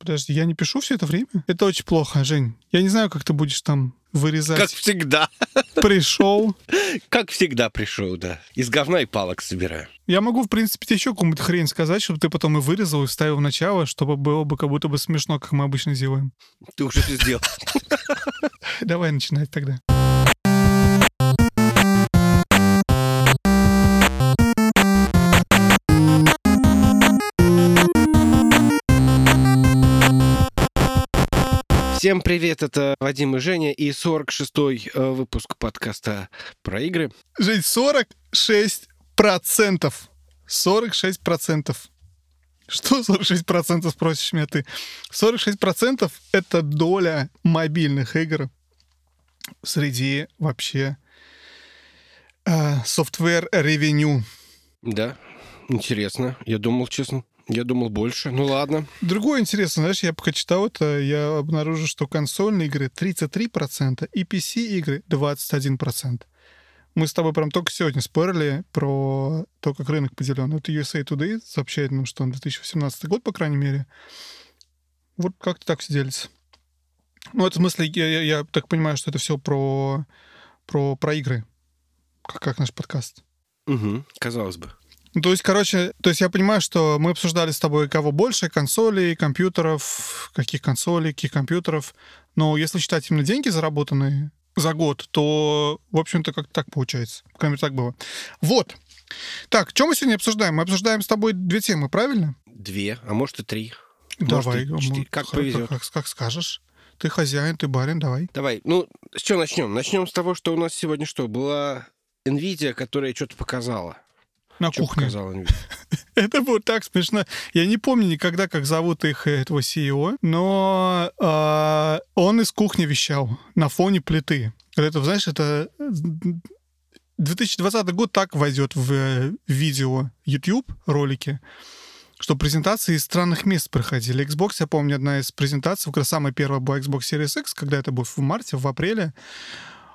Подожди, я не пишу все это время? Это очень плохо, Жень. Я не знаю, как ты будешь там вырезать. Как всегда. Пришел. Как всегда пришел, да. Из говна и палок собираю. Я могу, в принципе, тебе еще какую-нибудь хрень сказать, чтобы ты потом и вырезал, и вставил в начало, чтобы было бы как будто бы смешно, как мы обычно делаем. Ты уже все сделал. Давай начинать тогда. Всем привет, это Вадим и Женя и 46-й э, выпуск подкаста про игры. Жень, 46 процентов. 46 процентов. Что 46 процентов, спросишь меня ты? 46 процентов — это доля мобильных игр среди вообще э, software revenue. Да, интересно. Я думал, честно, я думал больше. Ну ладно. Другое интересно, знаешь, я пока читал это, я обнаружил, что консольные игры 33% и PC-игры 21%. Мы с тобой прям только сегодня спорили про то, как рынок поделен. Это USA Today сообщает нам, что на 2018 год, по крайней мере, вот как-то так все делится. Ну, это в смысле, я, я, я так понимаю, что это все про, про, про игры, как, как наш подкаст. Угу, казалось бы. Ну, то есть, короче, то есть я понимаю, что мы обсуждали с тобой, кого больше, консолей, компьютеров, каких консолей, каких компьютеров. Но если считать именно деньги, заработанные за год, то, в общем-то, как так получается. По крайней мере, так было. Вот. Так, что мы сегодня обсуждаем? Мы обсуждаем с тобой две темы, правильно? Две, а может и три. Давай. Может, и четыре. Как как, повезет. Как, как скажешь. Ты хозяин, ты барин, давай. Давай, ну, с чего начнем? Начнем с того, что у нас сегодня что? Была NVIDIA, которая что-то показала. На кухне. Это было так смешно. Я не помню никогда, как зовут их, этого CEO, но а, он из кухни вещал на фоне плиты. Это, знаешь, это 2020 год так войдет в э, видео YouTube ролики, что презентации из странных мест проходили. Xbox, я помню, одна из презентаций, как раз самая первая была Xbox Series X, когда это было в марте, в апреле.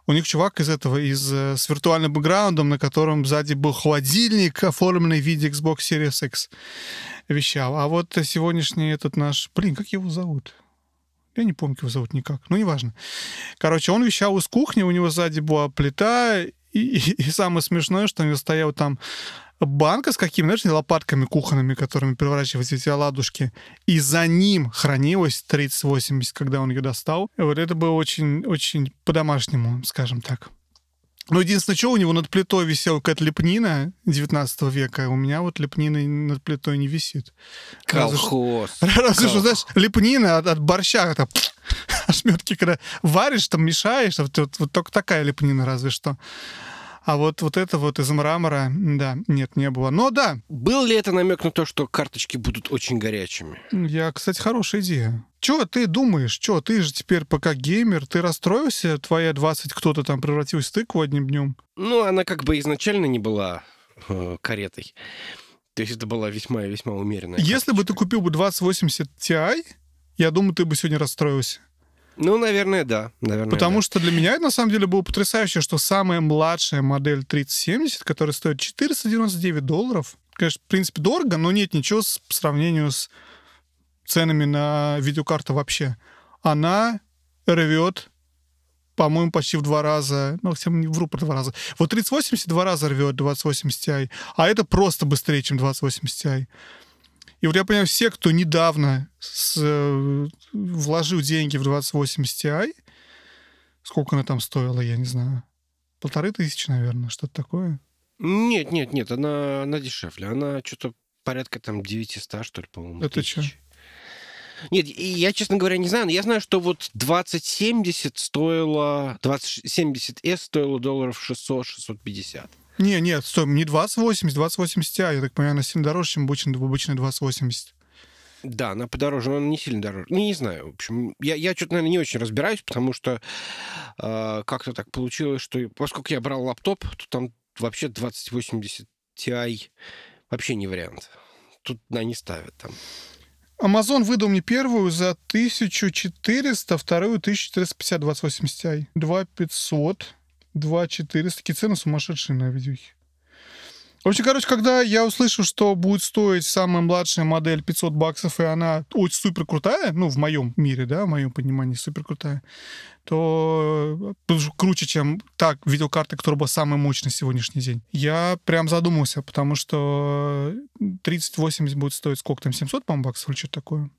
У них чувак из этого, из, э, с виртуальным бэкграундом, на котором сзади был холодильник, оформленный в виде Xbox Series X, вещал. А вот сегодняшний этот наш... Блин, как его зовут? Я не помню, как его зовут никак. Ну, неважно. Короче, он вещал из кухни, у него сзади была плита, и, и- и самое смешное, что него стоял там банка с какими, знаешь, лопатками кухонными, которыми превращивать эти оладушки, и за ним хранилась 3080, когда он ее достал. И вот это было очень, очень по-домашнему, скажем так. Но единственное, что у него над плитой висела какая-то лепнина 19 века, а у меня вот лепнина над плитой не висит. Разве Колхоз. Разве что, знаешь, лепнина от, от борща, это ошметки, когда варишь, там мешаешь, вот, вот- вот только такая лепнина разве что. А вот, вот это вот из мрамора, да, нет, не было. Но да, Был ли это намек на то, что карточки будут очень горячими? я, кстати, хорошая идея. Чего ты думаешь? Чего, ты же теперь пока геймер, ты расстроился, твоя 20 кто-то там превратилась в тыкву одним днем? Ну, она как бы изначально не была э, каретой. То есть это была весьма и весьма умеренная. Если бы ты карточка. купил бы 2080 Ti, я думаю, ты бы сегодня расстроился. Ну, наверное, да. Наверное, Потому да. что для меня это на самом деле было потрясающе, что самая младшая модель 3070, которая стоит 499 долларов, конечно, в принципе, дорого, но нет ничего с, по сравнению с ценами на видеокарту вообще. Она рвет, по-моему, почти в два раза, ну, не вру про два раза. Вот 3080 два раза рвет 2080 Ti, а это просто быстрее, чем 2080 Ti. И вот я понимаю, все, кто недавно с- э, вложил деньги в 2080 Ti, сколько она там стоила, я не знаю, полторы тысячи, наверное, что-то такое. Нет, нет, нет, она, она дешевле. Она что-то порядка там 900, что ли, по-моему. Это тысяч. чё? Нет, я, честно говоря, не знаю, но я знаю, что вот 2070 стоило, 2070S стоило долларов 600-650. Не, нет, стой, не 2080, 2080 Ti, я так понимаю, она сильно дороже, чем обычный, обычный 2080. Да, она подороже, но она не сильно дороже. Ну, не знаю, в общем, я, я что-то, наверное, не очень разбираюсь, потому что э, как-то так получилось, что поскольку я брал лаптоп, то там вообще 2080 Ti вообще не вариант. Тут на не ставят там. Amazon выдал мне первую за 1400, вторую 1450 2080 Ti. 2500, 2400. Такие цены сумасшедшие на видюхе. В общем, короче, когда я услышал, что будет стоить самая младшая модель 500 баксов, и она очень супер крутая, ну, в моем мире, да, в моем понимании супер крутая, то круче, чем так видеокарта, которая была самая мощная сегодняшний день. Я прям задумался, потому что 3080 будет стоить сколько там, 700, по баксов или что-то такое?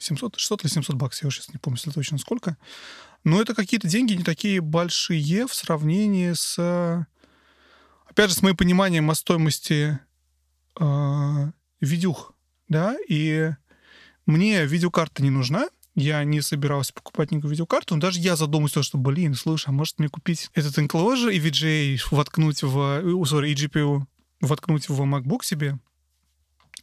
700, 600 или 700 баксов, я уже сейчас не помню, точно сколько. Но это какие-то деньги не такие большие в сравнении с... Опять же, с моим пониманием о стоимости э, видюх, да, и мне видеокарта не нужна, я не собирался покупать никакую видеокарту, но даже я задумался, что, блин, слушай, а может мне купить этот enclosure и VGA воткнуть в... Sorry, и GPU воткнуть в MacBook себе,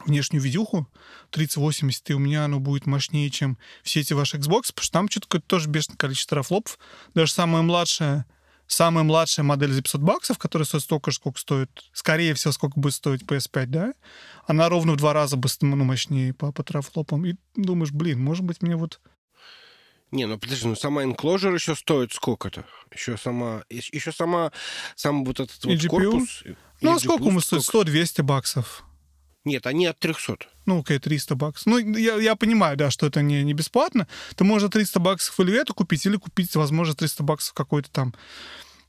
внешнюю видюху 3080, и у меня оно будет мощнее, чем все эти ваши Xbox, потому что там что-то тоже бешеное количество рафлопов. Даже самая младшая самая младшая модель за 500 баксов, которая стоит столько же, сколько стоит, скорее всего, сколько будет стоить PS5, да, она ровно в два раза быстрее, ну, мощнее по, по трафлопам. И думаешь, блин, может быть, мне вот... Не, ну подожди, ну сама Enclosure еще стоит сколько-то? Еще сама, еще сама, сам вот этот вот корпус... Ну, а сколько ему стоит? 100-200 баксов. Нет, они от 300. Ну, окей, 300 баксов. Ну, я, я понимаю, да, что это не, не бесплатно. Ты можешь 300 баксов или это купить, или купить, возможно, 300 баксов какой-то там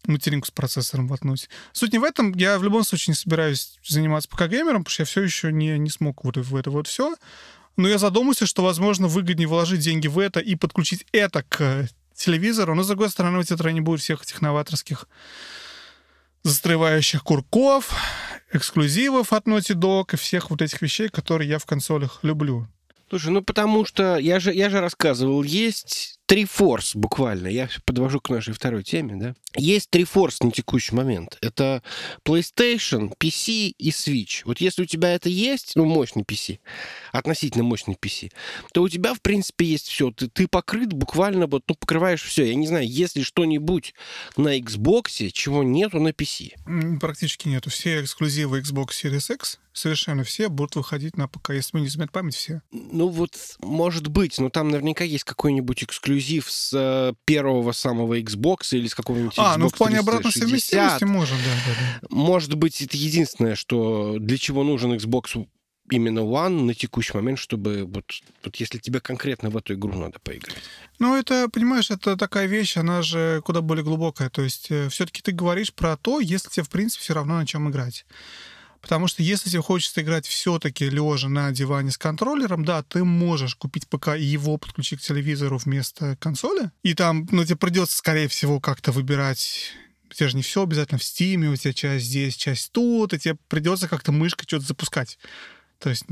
материнку с процессором воткнуть. Суть не в этом. Я в любом случае не собираюсь заниматься ПК-геймером, потому что я все еще не, не смог вот в это вот все. Но я задумался, что, возможно, выгоднее вложить деньги в это и подключить это к телевизору. Но, с другой стороны, у тебя не будет всех этих новаторских застревающих курков, эксклюзивов от Naughty Dog и всех вот этих вещей, которые я в консолях люблю. Слушай, ну потому что я же, я же рассказывал, есть три форс буквально. Я подвожу к нашей второй теме, да. Есть три форс на текущий момент. Это PlayStation, PC и Switch. Вот если у тебя это есть, ну, мощный PC, относительно мощный PC, то у тебя, в принципе, есть все. Ты, ты покрыт буквально, вот, ну, покрываешь все. Я не знаю, если что-нибудь на Xbox, чего нету на PC. Практически нету. Все эксклюзивы Xbox Series X совершенно все будут выходить на ПК, если мне не изменяет память, все. Ну вот, может быть, но там наверняка есть какой-нибудь эксклюзив с э, первого самого Xbox или с какого-нибудь А, Xbox ну в плане 360. обратной совместимости можно, да, да, да. Может быть, это единственное, что для чего нужен Xbox именно One на текущий момент, чтобы вот, вот если тебе конкретно в эту игру надо поиграть. Ну, это, понимаешь, это такая вещь, она же куда более глубокая. То есть э, все-таки ты говоришь про то, если тебе, в принципе, все равно на чем играть. Потому что если тебе хочется играть все-таки лежа на диване с контроллером, да, ты можешь купить ПК и его подключить к телевизору вместо консоли. И там, ну, тебе придется, скорее всего, как-то выбирать у тебя же не все обязательно в стиме, у тебя часть здесь, часть тут, и тебе придется как-то мышкой что-то запускать. То есть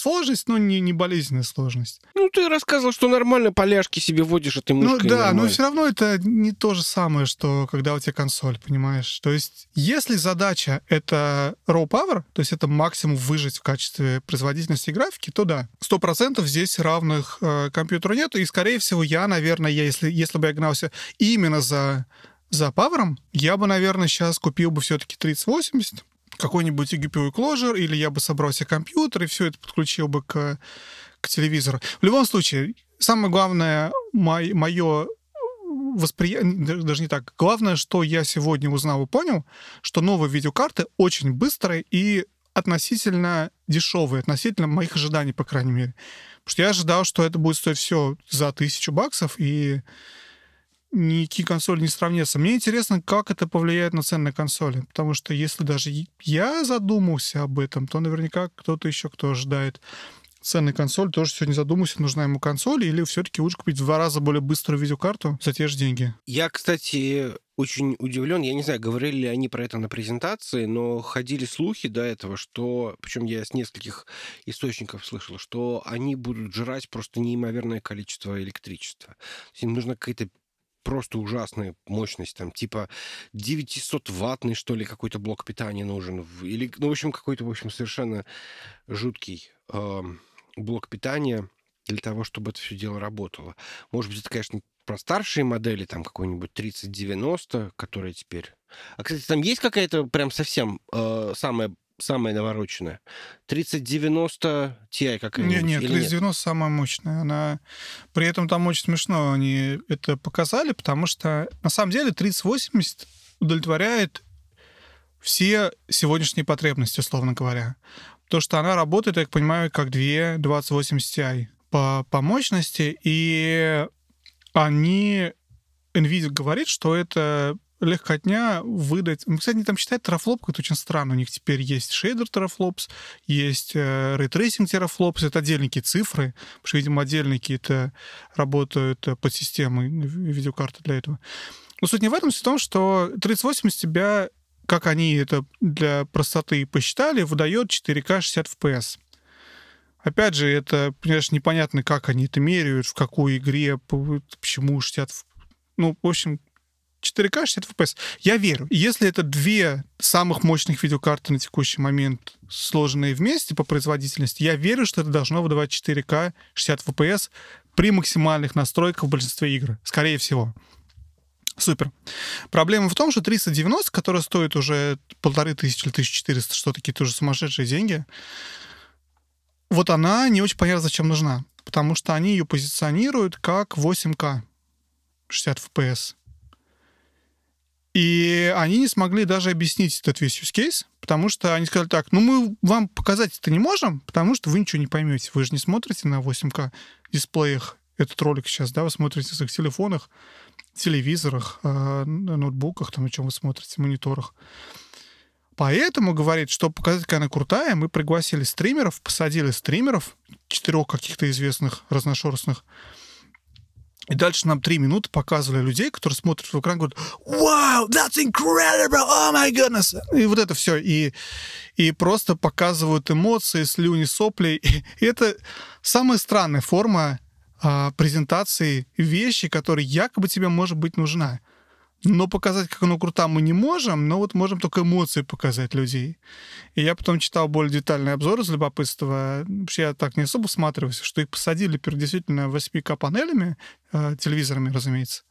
сложность, но не, не болезненная сложность. Ну, ты рассказывал, что нормально поляшки себе вводишь этой мышкой. Ну да, нормально. но все равно это не то же самое, что когда у тебя консоль, понимаешь? То есть если задача — это raw power, то есть это максимум выжить в качестве производительности графики, то да, сто процентов здесь равных э, компьютеру нет. И, скорее всего, я, наверное, я, если, если бы я гнался именно за за павером, я бы, наверное, сейчас купил бы все-таки 3080, какой-нибудь GPU Closure, или я бы собрал себе компьютер и все это подключил бы к, к телевизору. В любом случае, самое главное мое восприятие, даже не так, главное, что я сегодня узнал и понял, что новые видеокарты очень быстрые и относительно дешевые, относительно моих ожиданий, по крайней мере. Потому что я ожидал, что это будет стоить все за тысячу баксов, и никакие консоли не сравнятся. Мне интересно, как это повлияет на цены консоли, потому что если даже я задумался об этом, то наверняка кто-то еще, кто ожидает ценной консоль, тоже сегодня задумался, нужна ему консоль, или все-таки лучше купить в два раза более быструю видеокарту за те же деньги. Я, кстати, очень удивлен. Я не знаю, говорили ли они про это на презентации, но ходили слухи до этого, что, причем я с нескольких источников слышал, что они будут жрать просто неимоверное количество электричества. Им нужна какая-то просто ужасная мощность, там, типа 900-ваттный, что ли, какой-то блок питания нужен. Или, ну, в общем, какой-то, в общем, совершенно жуткий э, блок питания для того, чтобы это все дело работало. Может быть, это, конечно, про старшие модели, там, какой-нибудь 3090, которые теперь... А, кстати, там есть какая-то прям совсем э, самая самая навороченная? 3090 Ti какая-нибудь? Нет, нет, 3090 нет? самая мощная. Она... При этом там очень смешно они это показали, потому что на самом деле 3080 удовлетворяет все сегодняшние потребности, условно говоря. То, что она работает, я так понимаю, как две 2080 Ti по, по мощности, и они... NVIDIA говорит, что это легкотня выдать... Кстати, они там считают терафлоп какой-то очень странно. У них теперь есть shader teraflops, есть э, ray tracing teraflops, это отдельные цифры, потому что, видимо, отдельные какие-то работают э, под системой видеокарты для этого. Но суть не в этом, суть в том, что 3080 тебя, как они это для простоты посчитали, выдает 4К 60 FPS. Опять же, это, понимаешь, непонятно, как они это меряют, в какой игре, почему 60... Ну, в общем, 4К 60 FPS. Я верю. Если это две самых мощных видеокарты на текущий момент, сложенные вместе по производительности, я верю, что это должно выдавать 4К 60 FPS при максимальных настройках в большинстве игр. Скорее всего. Супер. Проблема в том, что 390, которая стоит уже полторы тысячи или 1400, что такие тоже сумасшедшие деньги, вот она не очень понятно, зачем нужна. Потому что они ее позиционируют как 8К 60 FPS. И они не смогли даже объяснить этот весь use case, потому что они сказали так, ну мы вам показать это не можем, потому что вы ничего не поймете. Вы же не смотрите на 8К дисплеях этот ролик сейчас, да, вы смотрите на своих телефонах, телевизорах, э, ноутбуках, там, на чем вы смотрите, мониторах. Поэтому, говорит, чтобы показать, какая она крутая, мы пригласили стримеров, посадили стримеров, четырех каких-то известных разношерстных, и дальше нам три минуты показывали людей, которые смотрят в экран и говорят «Wow, that's incredible! Oh my goodness!» И вот это все. И, и просто показывают эмоции, слюни, сопли. И это самая странная форма а, презентации вещи, которая якобы тебе может быть нужна. Но показать, как оно круто, мы не можем, но вот можем только эмоции показать людей. И я потом читал более детальный обзор из любопытства. Вообще я так не особо всматривался, что их посадили перед действительно 8К панелями, э, телевизорами, разумеется,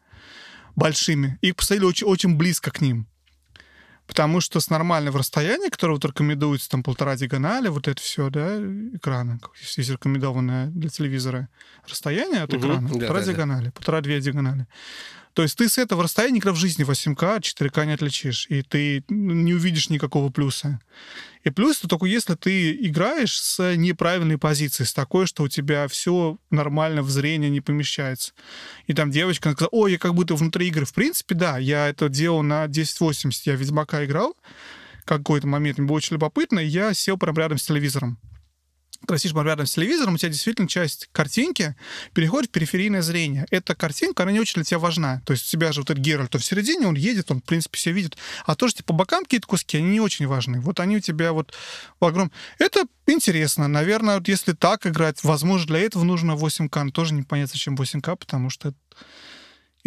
большими. Их посадили очень, очень близко к ним. Потому что с нормального расстояния, которое вот рекомендуется, там полтора диагонали, вот это все, да, экрана, есть рекомендованное для телевизора расстояние от экрана, угу, полтора да, диагонали, да. полтора-две диагонали. То есть ты с этого расстояния никогда в жизни 8К, 4К не отличишь, и ты не увидишь никакого плюса. И плюс это только если ты играешь с неправильной позиции, с такой, что у тебя все нормально в зрение не помещается. И там девочка сказала, ой, я как будто внутри игры. В принципе, да, я это делал на 1080, я Ведьмака играл, какой-то момент, мне было очень любопытно, и я сел прямо рядом с телевизором когда сидишь рядом с телевизором, у тебя действительно часть картинки переходит в периферийное зрение. Эта картинка, она не очень для тебя важна. То есть у тебя же вот этот Геральт, то в середине, он едет, он, в принципе, все видит. А то, что по бокам какие-то куски, они не очень важны. Вот они у тебя вот в огром... Это интересно. Наверное, вот если так играть, возможно, для этого нужно 8К. Но тоже непонятно, зачем 8К, потому что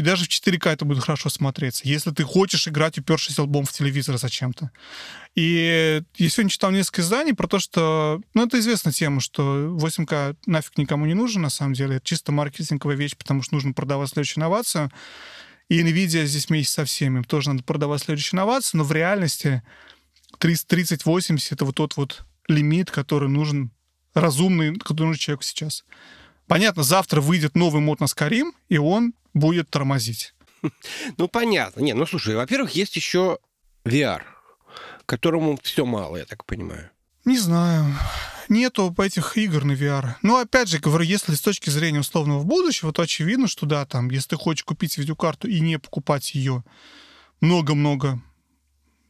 и даже в 4К это будет хорошо смотреться, если ты хочешь играть, упершись лбом в телевизор зачем-то. И я сегодня читал несколько изданий про то, что... Ну, это известная тема, что 8К нафиг никому не нужен, на самом деле. Это чисто маркетинговая вещь, потому что нужно продавать следующую инновацию. И NVIDIA здесь вместе со всеми. Тоже надо продавать следующую инновацию, но в реальности 3080 — это вот тот вот лимит, который нужен разумный, который нужен человеку сейчас. Понятно, завтра выйдет новый мод на Skyrim, и он будет тормозить. Ну, понятно. Не, ну, слушай, во-первых, есть еще VR, которому все мало, я так понимаю. Не знаю. Нету этих игр на VR. Ну, опять же, говорю, если с точки зрения условного будущего, то очевидно, что да, там, если ты хочешь купить видеокарту и не покупать ее много-много,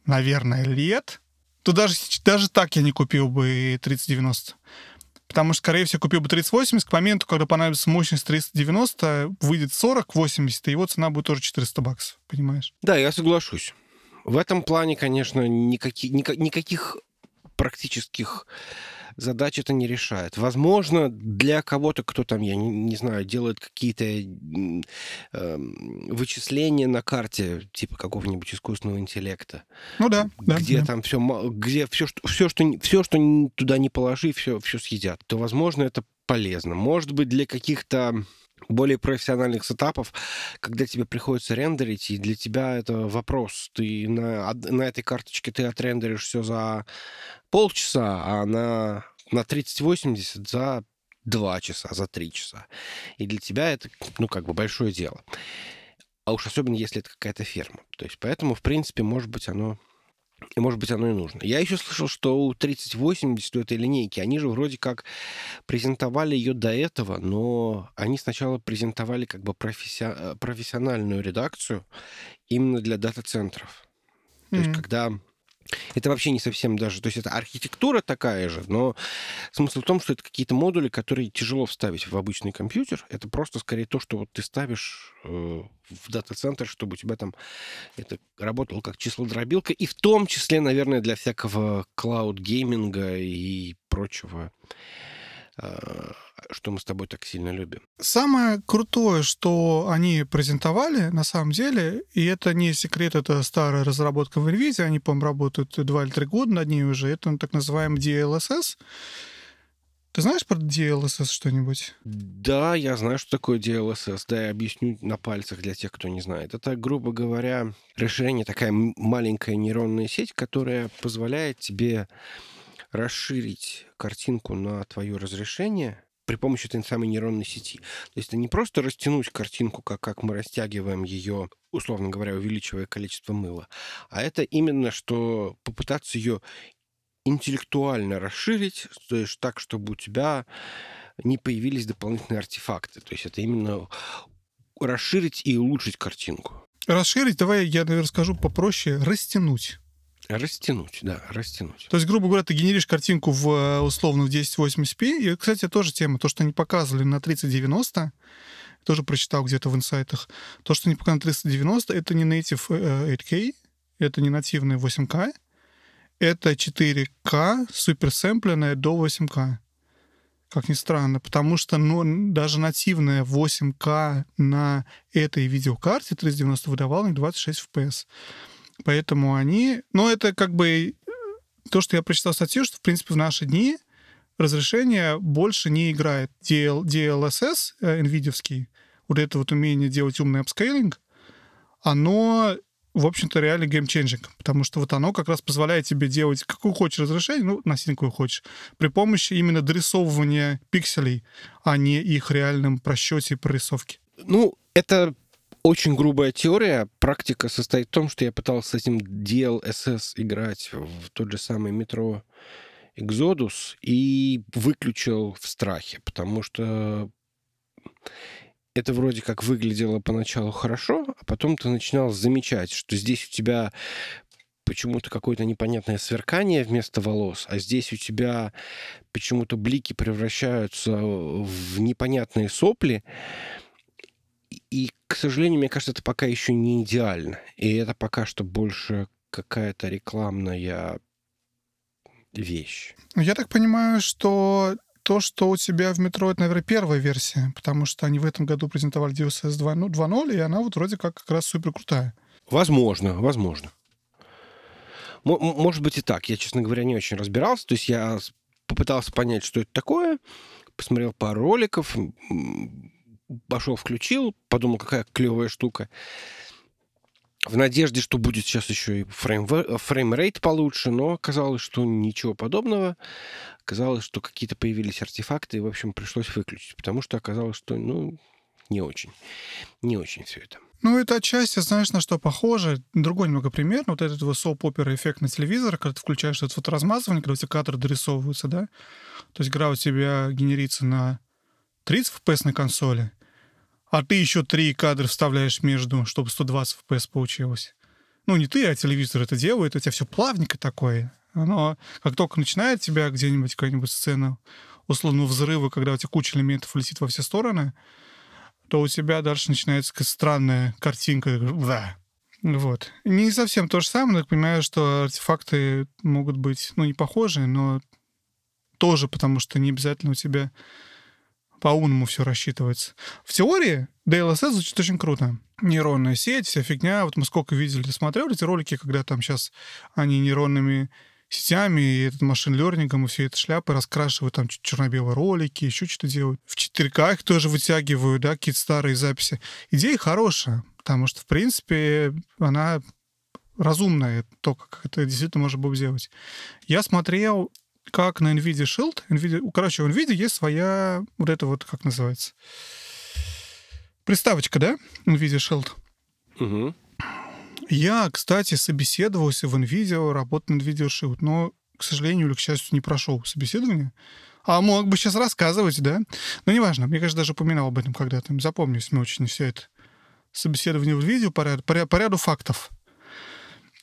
наверное, лет, то даже, даже так я не купил бы 3090. Потому что, скорее всего, купил бы 3080, к моменту, когда понадобится мощность 390, выйдет 40-80, и его цена будет тоже 400 баксов, понимаешь? Да, я соглашусь. В этом плане, конечно, никаких, никаких практических задач это не решает. Возможно, для кого-то, кто там, я не, не знаю, делает какие-то э, вычисления на карте, типа какого-нибудь искусственного интеллекта. Ну да, да. Где да. там все, где все, что, все, что, все, что туда не положи, все, все съедят. То, возможно, это полезно. Может быть, для каких-то более профессиональных сетапов, когда тебе приходится рендерить, и для тебя это вопрос. Ты на, на этой карточке ты отрендеришь все за полчаса, а на, на 3080 за 2 часа, за 3 часа. И для тебя это, ну, как бы большое дело. А уж особенно, если это какая-то ферма. То есть, поэтому, в принципе, может быть, оно И, может быть, оно и нужно. Я еще слышал, что у 3080, у этой линейки, они же вроде как презентовали ее до этого, но они сначала презентовали как бы професси... Э, профессиональную редакцию именно для дата-центров. То mm-hmm. есть, когда это вообще не совсем даже... То есть это архитектура такая же, но смысл в том, что это какие-то модули, которые тяжело вставить в обычный компьютер. Это просто скорее то, что вот ты ставишь э, в дата-центр, чтобы у тебя там это работало как числодробилка, и в том числе, наверное, для всякого клауд-гейминга и прочего что мы с тобой так сильно любим. Самое крутое, что они презентовали, на самом деле, и это не секрет, это старая разработка в NVIDIA, они, по-моему, работают два или три года над ней уже, это так называемый DLSS. Ты знаешь про DLSS что-нибудь? Да, я знаю, что такое DLSS. Да, я объясню на пальцах для тех, кто не знает. Это, грубо говоря, расширение, такая маленькая нейронная сеть, которая позволяет тебе расширить картинку на твое разрешение при помощи этой самой нейронной сети. То есть это не просто растянуть картинку, как, как мы растягиваем ее, условно говоря, увеличивая количество мыла, а это именно, что попытаться ее интеллектуально расширить, то есть так, чтобы у тебя не появились дополнительные артефакты. То есть это именно расширить и улучшить картинку. Расширить, давай я, наверное, скажу попроще, растянуть. Растянуть, да, растянуть. То есть, грубо говоря, ты генеришь картинку в э, условно в 1080p. И, кстати, тоже тема, то, что они показывали на 3090, тоже прочитал где-то в инсайтах. То, что они показали на 390, это не native 8K, э, это не нативный 8K, это 4К суперсэмпленное до 8К. Как ни странно, потому что ну, даже нативная 8К на этой видеокарте 390 выдавала не 26 FPS. Поэтому они... Ну, это как бы то, что я прочитал статью, что, в принципе, в наши дни разрешение больше не играет. DL, DLSS, э, NVIDIA, вот это вот умение делать умный апскейлинг, оно, в общем-то, реально game-changing, потому что вот оно как раз позволяет тебе делать какую хочешь разрешение, ну, относительно какую хочешь, при помощи именно дорисовывания пикселей, а не их реальном просчете и прорисовке. Ну, это очень грубая теория. Практика состоит в том, что я пытался с этим DLSS играть в тот же самый метро Exodus и выключил в страхе, потому что это вроде как выглядело поначалу хорошо, а потом ты начинал замечать, что здесь у тебя почему-то какое-то непонятное сверкание вместо волос, а здесь у тебя почему-то блики превращаются в непонятные сопли. И, к сожалению, мне кажется, это пока еще не идеально. И это пока что больше какая-то рекламная вещь. Ну, я так понимаю, что то, что у тебя в метро, это, наверное, первая версия, потому что они в этом году презентовали DLSS 2.0, и она вот вроде как как раз супер крутая. Возможно, возможно. Может быть и так. Я, честно говоря, не очень разбирался. То есть я попытался понять, что это такое, посмотрел пару роликов, пошел, включил, подумал, какая клевая штука. В надежде, что будет сейчас еще и фрейм, фреймрейт получше, но оказалось, что ничего подобного. Оказалось, что какие-то появились артефакты, и, в общем, пришлось выключить, потому что оказалось, что, ну, не очень. Не очень все это. Ну, это отчасти, знаешь, на что похоже. Другой немного пример. Вот этот вот soap opera эффект на телевизор, когда ты включаешь этот размазывание, когда у тебя кадры дорисовываются, да? То есть игра у тебя генерится на 30 FPS на консоли, а ты еще три кадра вставляешь между, чтобы 120 FPS получилось. Ну, не ты, а телевизор это делает, у тебя все плавненько такое. Но как только начинает тебя где-нибудь какая-нибудь сцена условного взрыва, когда у тебя куча элементов летит во все стороны, то у тебя дальше начинается какая-то странная картинка. Да. Вот. Не совсем то же самое, но я понимаю, что артефакты могут быть, ну, не похожие, но тоже, потому что не обязательно у тебя по-умному все рассчитывается. В теории DLSS звучит очень круто. Нейронная сеть, вся фигня. Вот мы сколько видели, смотрел эти ролики, когда там сейчас они нейронными сетями и этот машин лернингом и все это шляпы раскрашивают там черно-белые ролики, еще что-то делают. В 4К их тоже вытягивают, да, какие-то старые записи. Идея хорошая, потому что, в принципе, она разумная, то, как это действительно можно было сделать. Я смотрел как на NVIDIA Shield. NVIDIA, короче, у NVIDIA есть своя вот это вот, как называется, приставочка, да? NVIDIA Shield. Угу. Я, кстати, собеседовался в NVIDIA, работал над видеошилд, но, к сожалению или к счастью, не прошел собеседование. А мог бы сейчас рассказывать, да? Но неважно, мне, кажется, даже упоминал об этом когда-то. Запомнилось мне очень все это собеседование в видео по, ряду, по ряду фактов.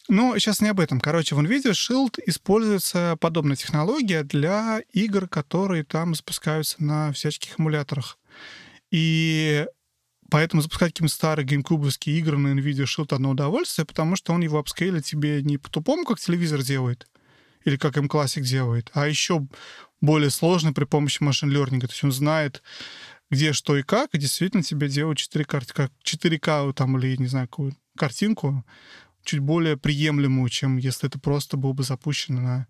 Но сейчас не об этом. Короче, в NVIDIA Shield используется подобная технология для игр, которые там запускаются на всяческих эмуляторах. И поэтому запускать какие-нибудь старые геймкубовские игры на NVIDIA Shield одно удовольствие, потому что он его апскейлит тебе не по-тупому, как телевизор делает, или как M-Classic делает, а еще более сложно при помощи машин learning. То есть он знает, где что и как, и действительно тебе делают 4К, 4К там, или, не знаю, какую картинку чуть более приемлемую, чем если это просто было бы запущено на,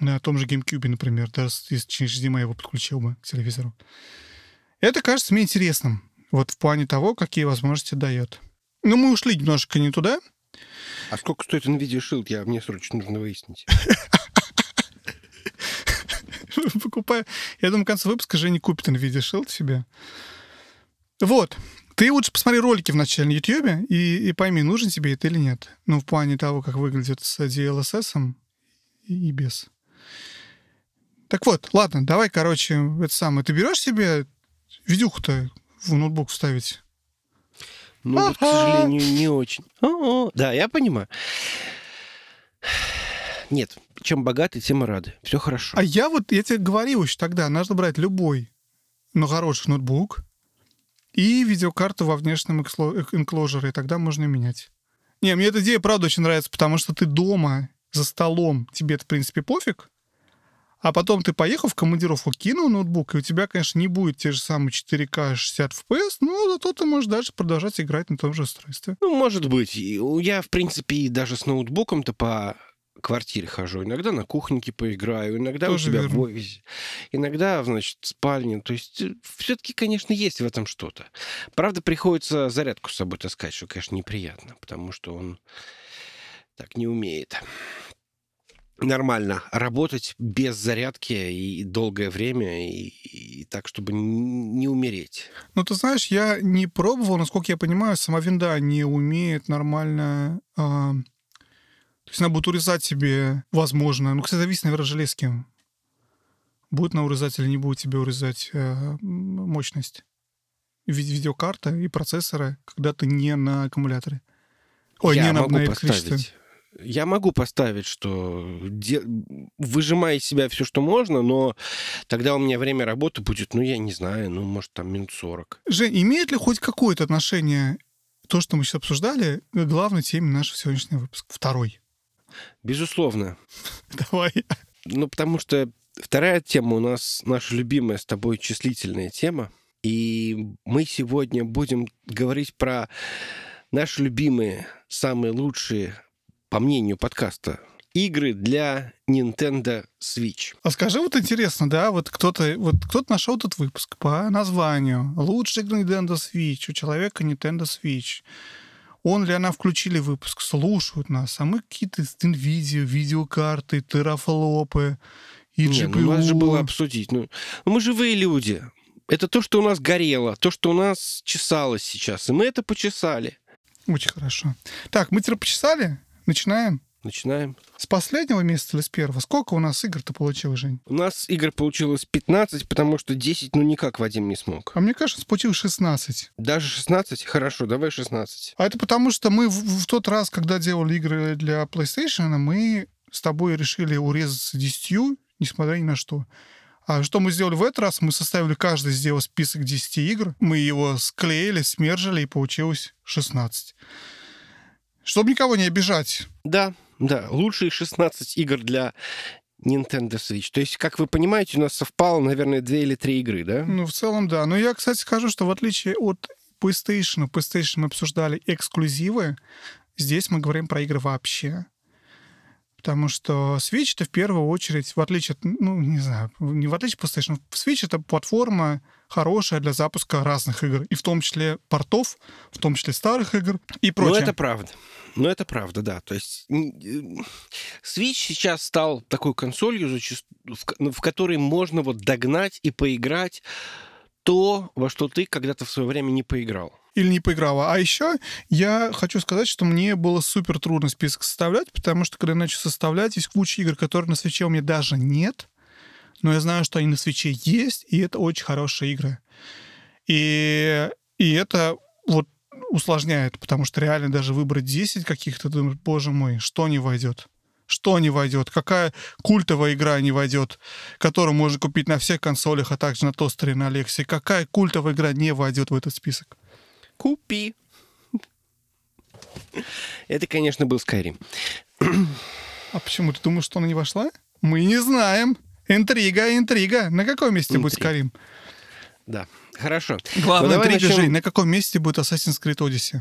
на том же GameCube, например, даже если через HDMI его подключил бы к телевизору. Это кажется мне интересным, вот в плане того, какие возможности дает. Но мы ушли немножко не туда. А сколько стоит NVIDIA Shield? Я, мне срочно нужно выяснить. Покупаю. Я думаю, к концу выпуска Женя купит NVIDIA Shield себе. Вот. Ты лучше посмотри ролики вначале на YouTube и, и пойми, нужен тебе это или нет. Ну, в плане того, как выглядит с DLSS и, и без. Так вот, ладно, давай, короче, это самое. Ты берешь себе видюху-то в ноутбук вставить? Ну, вот, к сожалению, не очень. О-о. Да, я понимаю. Нет, чем богаты, тем и рады. Все хорошо. А я вот, я тебе говорил еще тогда, нужно брать любой, но хороший ноутбук, и видеокарту во внешнем энкложере, и тогда можно менять. Не, мне эта идея, правда, очень нравится, потому что ты дома, за столом, тебе это, в принципе, пофиг, а потом ты поехал в командировку, кинул ноутбук, и у тебя, конечно, не будет те же самые 4К 60 FPS, но зато ты можешь дальше продолжать играть на том же устройстве. Ну, может быть. Я, в принципе, даже с ноутбуком-то по квартире хожу, иногда на кухоньке поиграю, иногда Тоже у себя верно. в офисе, иногда, значит, в спальне. То есть э, все-таки, конечно, есть в этом что-то. Правда, приходится зарядку с собой таскать, что, конечно, неприятно, потому что он так не умеет нормально работать без зарядки и долгое время, и, и так, чтобы не умереть. Ну, ты знаешь, я не пробовал, насколько я понимаю, сама винда не умеет нормально э, то есть она будет урезать себе, возможно, ну, кстати, зависит, наверное, железки. Будет она урезать или не будет тебе урезать э, мощность видеокарта и процессора, когда ты не на аккумуляторе. Ой, Я не могу на поставить. Я могу поставить, что де... выжимай из себя все, что можно, но тогда у меня время работы будет, ну, я не знаю, ну, может, там минут 40. Жень, имеет ли хоть какое-то отношение то, что мы сейчас обсуждали, к главной теме нашего сегодняшнего выпуска? Второй. Безусловно. Давай. Ну, потому что вторая тема у нас наша любимая с тобой числительная тема. И мы сегодня будем говорить про наши любимые, самые лучшие, по мнению подкаста, игры для Nintendo Switch. А скажи, вот интересно, да, вот кто-то вот кто-то нашел этот выпуск по названию «Лучший Nintendo Switch», у человека Nintendo Switch он ли она включили выпуск, слушают нас, а мы какие-то NVIDIA, видеокарты, терафлопы и Не, GPU. Ну, нас же было обсудить. Ну, мы живые люди. Это то, что у нас горело, то, что у нас чесалось сейчас. И мы это почесали. Очень хорошо. Так, мы теперь почесали? Начинаем? Начинаем. С последнего месяца или с первого? Сколько у нас игр-то получилось, Жень? У нас игр получилось 15, потому что 10, ну, никак Вадим не смог. А мне кажется, получилось 16. Даже 16? Хорошо, давай 16. А это потому, что мы в, в тот раз, когда делали игры для PlayStation, мы с тобой решили урезаться 10, несмотря ни на что. А что мы сделали в этот раз? Мы составили, каждый сделал список 10 игр, мы его склеили, смержили, и получилось 16. Чтобы никого не обижать. Да, да, лучшие 16 игр для Nintendo Switch. То есть, как вы понимаете, у нас совпало, наверное, две или три игры, да? Ну, в целом, да. Но я, кстати, скажу, что в отличие от PlayStation, PlayStation мы обсуждали эксклюзивы, здесь мы говорим про игры вообще. Потому что Switch это в первую очередь, в отличие от, ну, не знаю, не в отличие от PlayStation, Switch это платформа хорошая для запуска разных игр, и в том числе портов, в том числе старых игр и ну, прочее. Ну, это правда. Ну, это правда, да. То есть э, Switch сейчас стал такой консолью, в которой можно вот догнать и поиграть то, во что ты когда-то в свое время не поиграл. или не поиграла. А еще я хочу сказать, что мне было супер трудно список составлять, потому что когда я начал составлять, есть куча игр, которые на свече у меня даже нет, но я знаю, что они на свече есть, и это очень хорошие игры. И, и это вот усложняет, потому что реально даже выбрать 10 каких-то, думаешь, боже мой, что не войдет? Что не войдет? Какая культовая игра не войдет, которую можно купить на всех консолях, а также на тостере, на Алексе? Какая культовая игра не войдет в этот список? Купи. Это, конечно, был Skyrim. А почему ты думаешь, что она не вошла? Мы не знаем. Интрига, интрига. На каком месте будет Интрига. Skyrim? Да. Хорошо. Главная Ну, интрига, начнем- Жень, на каком месте будет Assassin's Creed Odyssey?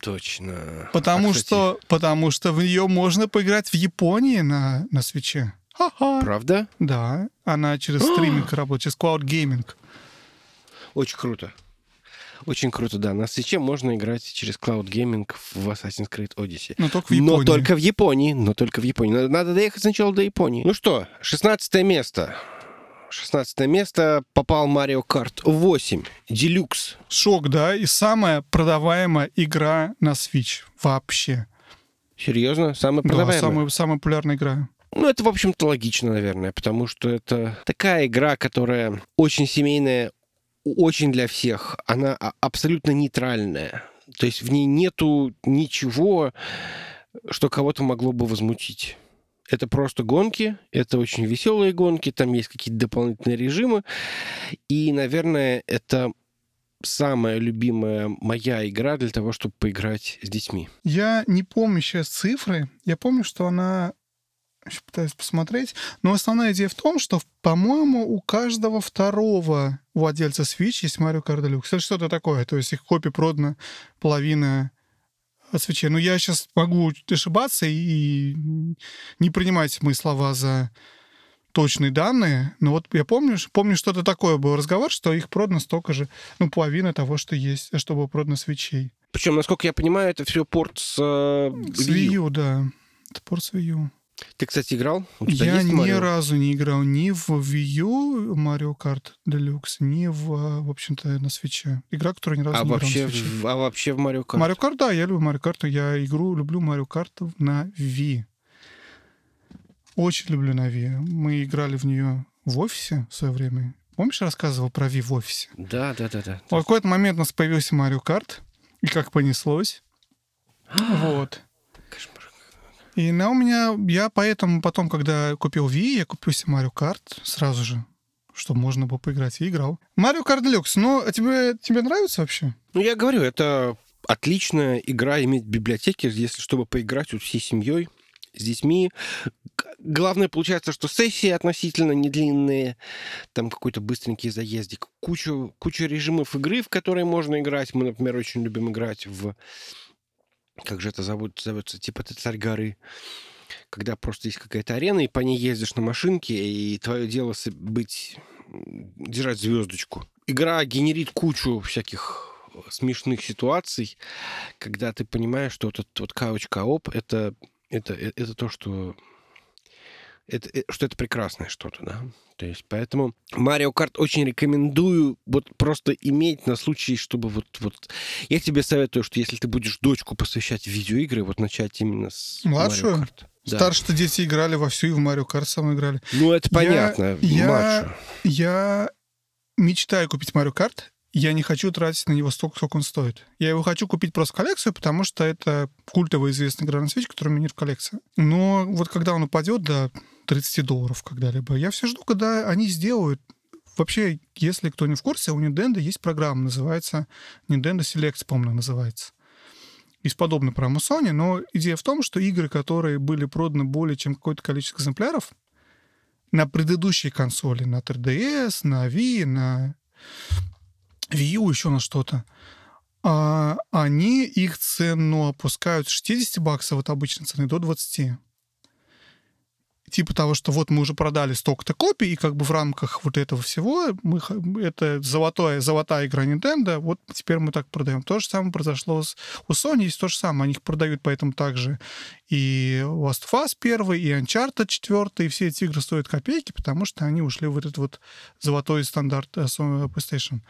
Точно. Потому А, кстати, что, потому что в нее можно поиграть в Японии на, на свече. Ха-ха. Правда? Да, она через стриминг работает, через Cloud Gaming. Очень круто. Очень круто, да. На свече можно играть через Cloud Gaming в Assassin's Creed Odyssey. Но только в Японии. Но только в Японии. Но только в Японии. Надо, надо доехать сначала до Японии. Ну что, 16 место. 16 место попал Mario Kart 8 Deluxe. Шок, да? И самая продаваемая игра на Switch вообще. Серьезно? Самая Да, продаваемая? самая, самая популярная игра. Ну, это, в общем-то, логично, наверное, потому что это такая игра, которая очень семейная, очень для всех. Она а- абсолютно нейтральная. То есть в ней нету ничего, что кого-то могло бы возмутить. Это просто гонки, это очень веселые гонки, там есть какие-то дополнительные режимы. И, наверное, это самая любимая моя игра для того, чтобы поиграть с детьми. Я не помню сейчас цифры. Я помню, что она... Сейчас пытаюсь посмотреть. Но основная идея в том, что, по-моему, у каждого второго владельца Switch есть Mario Kart Deluxe. Или что-то такое. То есть их копий продано половина от свечей. Но я сейчас могу ошибаться и не принимайте мои слова за точные данные. Но вот я помню, помню что-то такое был разговор, что их продано столько же, ну, половина того, что есть, что было продано свечей. Причем, насколько я понимаю, это все порт с, э, С Wii. U, да. Это порт с Wii U. Ты, кстати, играл? У тебя Я есть ни разу не играл ни в Wii U Mario Kart Deluxe, ни в, а, в общем-то, на свече. Игра, которую ни разу А не вообще, играл на свече. в, а вообще в Марио Карт? Mario Kart, да, я люблю Mario Kart. Я игру люблю Mario Kart на Wii. Очень люблю на Wii. Мы играли в нее в офисе в свое время. Помнишь, я рассказывал про Wii в офисе? Да, да, да, да. В какой-то момент у нас появился Mario Kart, и как понеслось. вот. И на у меня, я поэтому потом, когда купил Wii, я купил себе Mario Kart сразу же, чтобы можно было поиграть, и играл. Mario Kart Deluxe, ну, а тебе, тебе нравится вообще? Ну, я говорю, это отличная игра иметь в библиотеке, если чтобы поиграть вот всей семьей, с детьми. Главное, получается, что сессии относительно недлинные, там какой-то быстренький заездик, кучу, кучу режимов игры, в которые можно играть. Мы, например, очень любим играть в... Как же это зовут, зовется? Типа ты царь горы. Когда просто есть какая-то арена, и по ней ездишь на машинке, и твое дело быть... держать звездочку. Игра генерит кучу всяких смешных ситуаций, когда ты понимаешь, что этот вот кауч кооп это, это, э- это то, что это, э, что это прекрасное что-то, да. То есть поэтому Mario Kart очень рекомендую вот просто иметь на случай, чтобы вот, вот... Я тебе советую, что если ты будешь дочку посвящать видеоигры, вот начать именно с Младшую? Mario Kart. Да. Старше-то дети играли вовсю, и в Mario Kart сам играли. Ну, это Я- понятно. я- младше. Я мечтаю купить Mario Kart, я не хочу тратить на него столько, сколько он стоит. Я его хочу купить просто в коллекцию, потому что это культовая известная игра на Switch, которая у меня нет в коллекции. Но вот когда он упадет до 30 долларов когда-либо, я все жду, когда они сделают. Вообще, если кто не в курсе, у Nintendo есть программа, называется Nintendo Select, по-моему, называется. Бесподобно программа Sony, но идея в том, что игры, которые были проданы более чем какое-то количество экземпляров, на предыдущей консоли, на 3DS, на Wii, на Wii U, еще на что-то, а, они их цену опускают с 60 баксов от обычной цены до 20. Типа того, что вот мы уже продали столько-то копий, и как бы в рамках вот этого всего мы, это золотая, золотая игра Nintendo, вот теперь мы так продаем. То же самое произошло с, у Sony, есть то же самое. Они их продают поэтому также и Last of Us 1, и Uncharted 4, и все эти игры стоят копейки, потому что они ушли в этот вот золотой стандарт э, Sony PlayStation.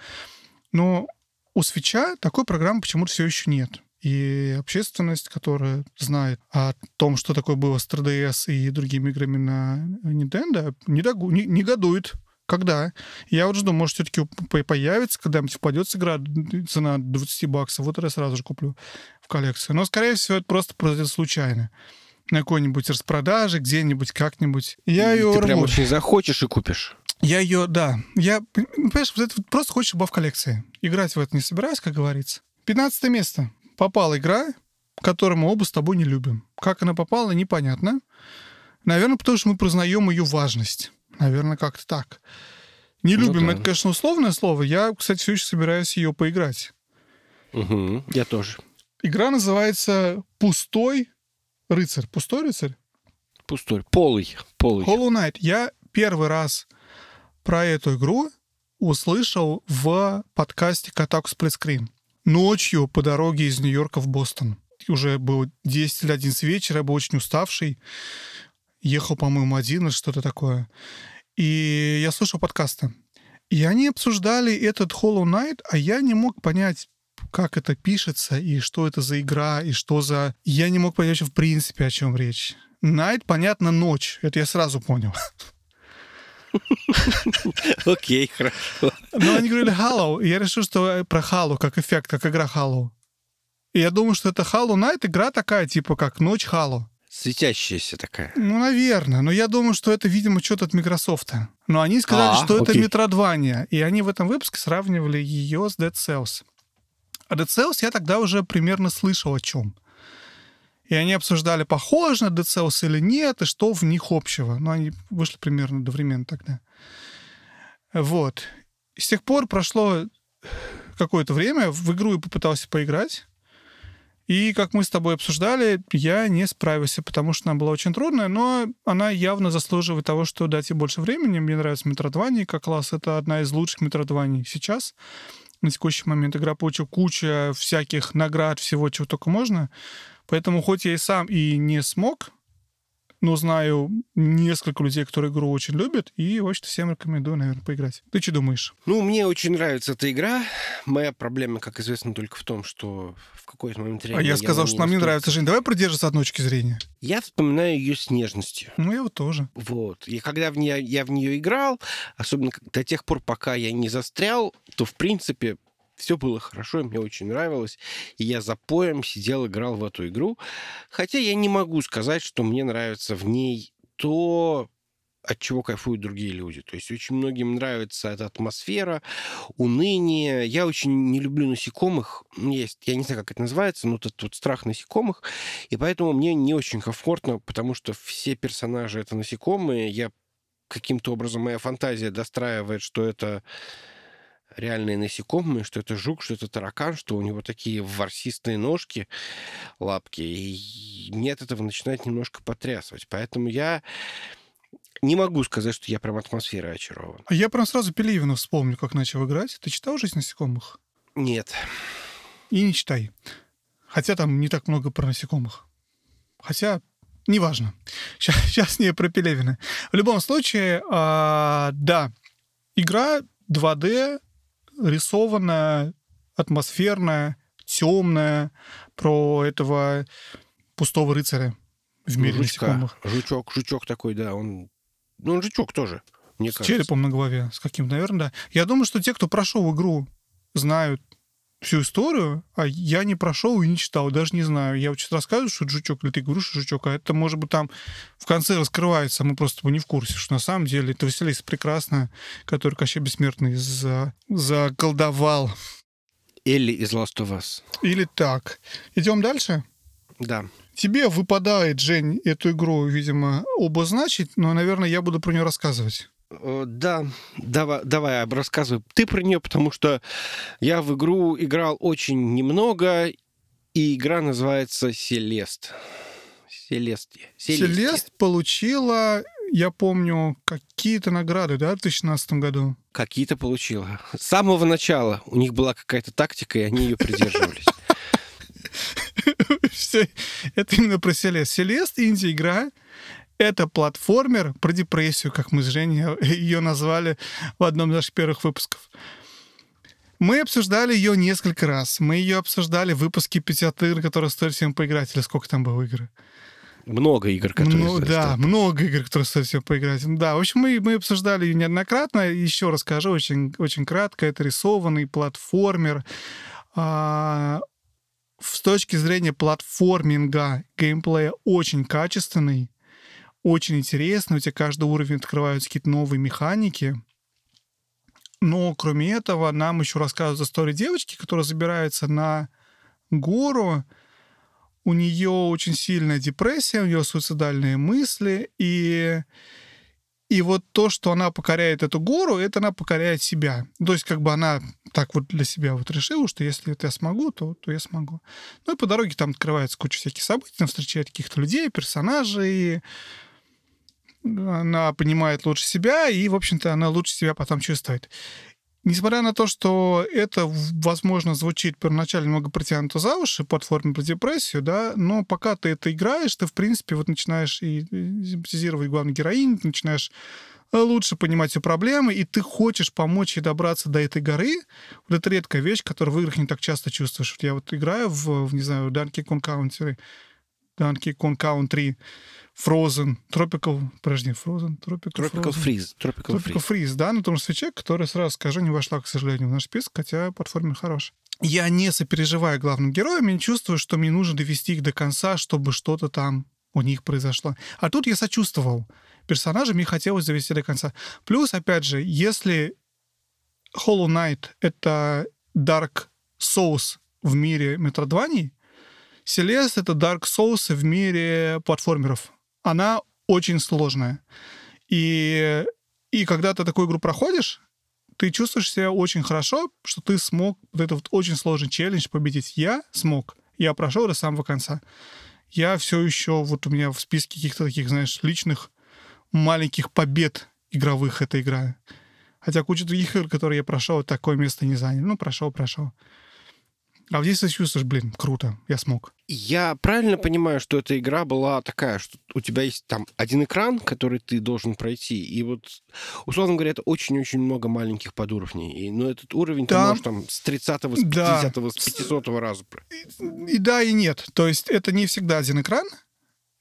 Но у свеча такой программы почему-то все еще нет. И общественность, которая знает о том, что такое было с 3DS и другими играми на Nintendo, не, догу, не, не годует. Когда? Я вот жду, может, все-таки появится, когда-нибудь впадет игра цена 20 баксов, вот я сразу же куплю в коллекцию. Но, скорее всего, это просто произойдет случайно. На какой-нибудь распродаже, где-нибудь, как-нибудь. Я И ее Ты рву. прям очень захочешь и купишь. Я ее, да. Я, понимаешь, это просто хочешь была в коллекции. Играть в это не собираюсь, как говорится. 15 место. Попала игра, которую мы оба с тобой не любим. Как она попала, непонятно. Наверное, потому что мы признаем ее важность. Наверное, как-то так. Не Ну любим, да. это, конечно, условное слово. Я, кстати, все еще собираюсь ее поиграть. Мгм. Я тоже. Игра называется «Пустой рыцарь». «Пустой рыцарь»? Пустой. Полый. Полый. Hollow Knight. Я первый раз про эту игру услышал в подкасте Split Screen. Ночью по дороге из Нью-Йорка в Бостон. Уже было 10 или 11 вечера, я был очень уставший. Ехал, по-моему, один или что-то такое. И я слушал подкасты. И они обсуждали этот Hollow Knight, а я не мог понять, как это пишется, и что это за игра, и что за... Я не мог понять вообще в принципе, о чем речь. Night, понятно, ночь. Это я сразу понял. Окей, хорошо. Но они говорили Hollow, и я решил, что про Hollow, как эффект, как игра Hollow. И я думаю, что это Hollow Knight игра такая, типа как Ночь Hollow. Светящаяся такая. Ну, наверное. Но я думаю, что это, видимо, что-то от Microsoft. Но они сказали, А, что это окей. Metroidvania. И они в этом выпуске сравнивали ее с Dead Cells. А Dead Cells я тогда уже примерно слышал о чем. И они обсуждали, похоже на Cells или нет, и что в них общего. Но они вышли примерно одновременно тогда. Вот. И с тех пор прошло какое-то время, в игру я попытался поиграть. И, как мы с тобой обсуждали, я не справился, потому что она была очень трудная, но она явно заслуживает того, что дать ей больше времени. Мне нравится Метродвани как класс. Это одна из лучших Метродваний сейчас. На текущий момент игра получила кучу всяких наград, всего, чего только можно. Поэтому хоть я и сам и не смог, но знаю несколько людей, которые игру очень любят, и, в общем-то, всем рекомендую, наверное, поиграть. Ты что думаешь? Ну, мне очень нравится эта игра. Моя проблема, как известно, только в том, что в какой-то момент. А я сказал, на что нам не нравится. Жень, давай придерживаться одной точки зрения. Я вспоминаю ее с нежностью. Ну, я вот тоже. Вот. И когда в нее, я в нее играл, особенно до тех пор, пока я не застрял, то, в принципе, все было хорошо, мне очень нравилось. И я за поем сидел, играл в эту игру. Хотя я не могу сказать, что мне нравится в ней то, от чего кайфуют другие люди. То есть очень многим нравится эта атмосфера, уныние. Я очень не люблю насекомых. Есть, я не знаю, как это называется, но этот вот страх насекомых. И поэтому мне не очень комфортно, потому что все персонажи это насекомые. Я каким-то образом моя фантазия достраивает, что это реальные насекомые, что это жук, что это таракан, что у него такие ворсистые ножки, лапки. И мне от этого начинает немножко потрясывать. Поэтому я не могу сказать, что я прям атмосферой очарован. А я прям сразу Пелевина вспомню, как начал играть. Ты читал «Жизнь насекомых»? Нет. И не читай. Хотя там не так много про насекомых. Хотя, неважно. Сейчас, сейчас не про Пелевина. В любом случае, а, да, игра 2D, рисованная, атмосферная, темная, про этого пустого рыцаря в мире Жучка. насекомых. Жучок, жучок такой, да, он... Ну, он жучок тоже, мне С кажется. черепом на голове, с каким-то, наверное, да. Я думаю, что те, кто прошел игру, знают всю историю, а я не прошел и не читал, даже не знаю. Я вот что-то рассказываю, что жучок, или ты говоришь, что жучок, а это, может быть, там в конце раскрывается, мы просто не в курсе, что на самом деле это Василиса Прекрасная, который Кощей Бессмертный за... заколдовал. Элли из Last of Us. Или так. Идем дальше? Да. Тебе выпадает, Жень, эту игру, видимо, обозначить, но, наверное, я буду про нее рассказывать. Э, Да, давай, давай рассказывай ты про нее, потому что я в игру играл очень немного, и игра называется Селест. Селест. Селест получила, я помню, какие-то награды, да, в 2016 году. Какие-то получила. С самого начала у них была какая-то тактика, и они ее придерживались. Все, это именно про Селест. Селест, инди-игра, это платформер про депрессию, как мы с Женей ее назвали в одном из наших первых выпусков. Мы обсуждали ее несколько раз. Мы ее обсуждали в выпуске 50 игр, которые стоит всем поиграть, или сколько там было игр. Много игр, которые Ну, стоит- да, много игр, которые стоит всем поиграть. Да, в общем, мы, мы обсуждали ее неоднократно. Еще расскажу очень, очень кратко. Это рисованный платформер. А, с точки зрения платформинга, геймплея очень качественный, очень интересный. У тебя каждый уровень открываются какие-то новые механики. Но кроме этого, нам еще рассказывают историю девочки, которая забирается на гору. У нее очень сильная депрессия, у нее суицидальные мысли, и и вот то, что она покоряет эту гору, это она покоряет себя. То есть как бы она так вот для себя вот решила, что если это я смогу, то, то я смогу. Ну и по дороге там открывается куча всяких событий, она встречает каких-то людей, персонажей, она понимает лучше себя, и, в общем-то, она лучше себя потом чувствует. Несмотря на то, что это, возможно, звучит первоначально немного протянуто за уши под формой про депрессию, да, но пока ты это играешь, ты, в принципе, вот начинаешь и симпатизировать главной героине, ты начинаешь э, лучше понимать все проблемы, и ты хочешь помочь ей добраться до этой горы. Вот это редкая вещь, которую в играх не так часто чувствуешь. Вот я вот играю в, в, не знаю, Donkey Kong Country, Donkey Kong Country, Frozen, Tropical, подожди, Frozen, Tropical, Tropical Frozen. Freeze. Tropical Tropical Freeze. Freeze, да, на том же свече, которая, сразу скажу, не вошла, к сожалению, в наш список, хотя платформер хорош. Я не сопереживаю главным героям, я чувствую, что мне нужно довести их до конца, чтобы что-то там у них произошло. А тут я сочувствовал. Персонажа мне хотелось довести до конца. Плюс, опять же, если Hollow Knight — это Dark Souls в мире Метродваний, Celeste — это Dark Souls в мире платформеров. Она очень сложная. И, и когда ты такую игру проходишь, ты чувствуешь себя очень хорошо, что ты смог вот этот вот очень сложный челлендж победить. Я смог. Я прошел до самого конца. Я все еще, вот у меня в списке каких-то таких, знаешь, личных маленьких побед игровых эта игра. Хотя куча других игр, которые я прошел, такое место не заняли. Ну, прошел, прошел. А здесь ты чувствуешь, блин, круто, я смог. Я правильно понимаю, что эта игра была такая, что у тебя есть там один экран, который ты должен пройти, и вот, условно говоря, это очень-очень много маленьких подуровней. И, но этот уровень Да. ты можешь там с 30-го, с Да. 50-го, с 500 раза... про- И да, и нет. То есть это не всегда один экран.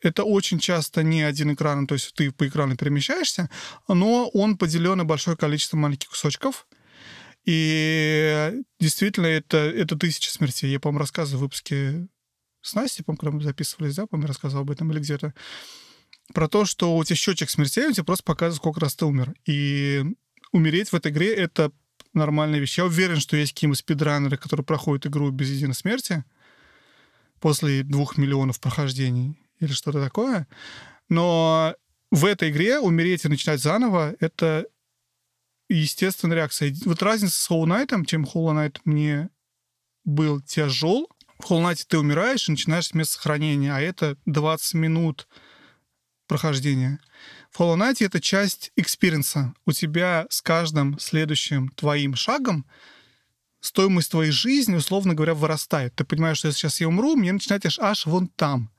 Это очень часто не один экран, то есть ты по экрану перемещаешься, но он поделен на большое количество маленьких кусочков. И действительно, это, это тысяча смертей. Я, по-моему, рассказывал в выпуске с Настей, по-моему, когда мы записывались, да, по-моему, я рассказывал об этом или где-то, про то, что у тебя счетчик смертей, у тебя просто показывает, сколько раз ты умер. И умереть в этой игре — это нормальная вещь. Я уверен, что есть какие-нибудь спидранеры, которые проходят игру без единой смерти после двух миллионов прохождений или что-то такое. Но в этой игре умереть и начинать заново — это естественная реакция. Вот разница с Hollow Knight, чем Hollow Knight мне был тяжел, в Hollow Knight ты умираешь и начинаешь с места сохранения, а это 20 минут прохождения. В Hollow Knight это часть experience а. У тебя с каждым следующим твоим шагом стоимость твоей жизни, условно говоря, вырастает. Ты понимаешь, что если сейчас я умру, мне начинать аж вон там.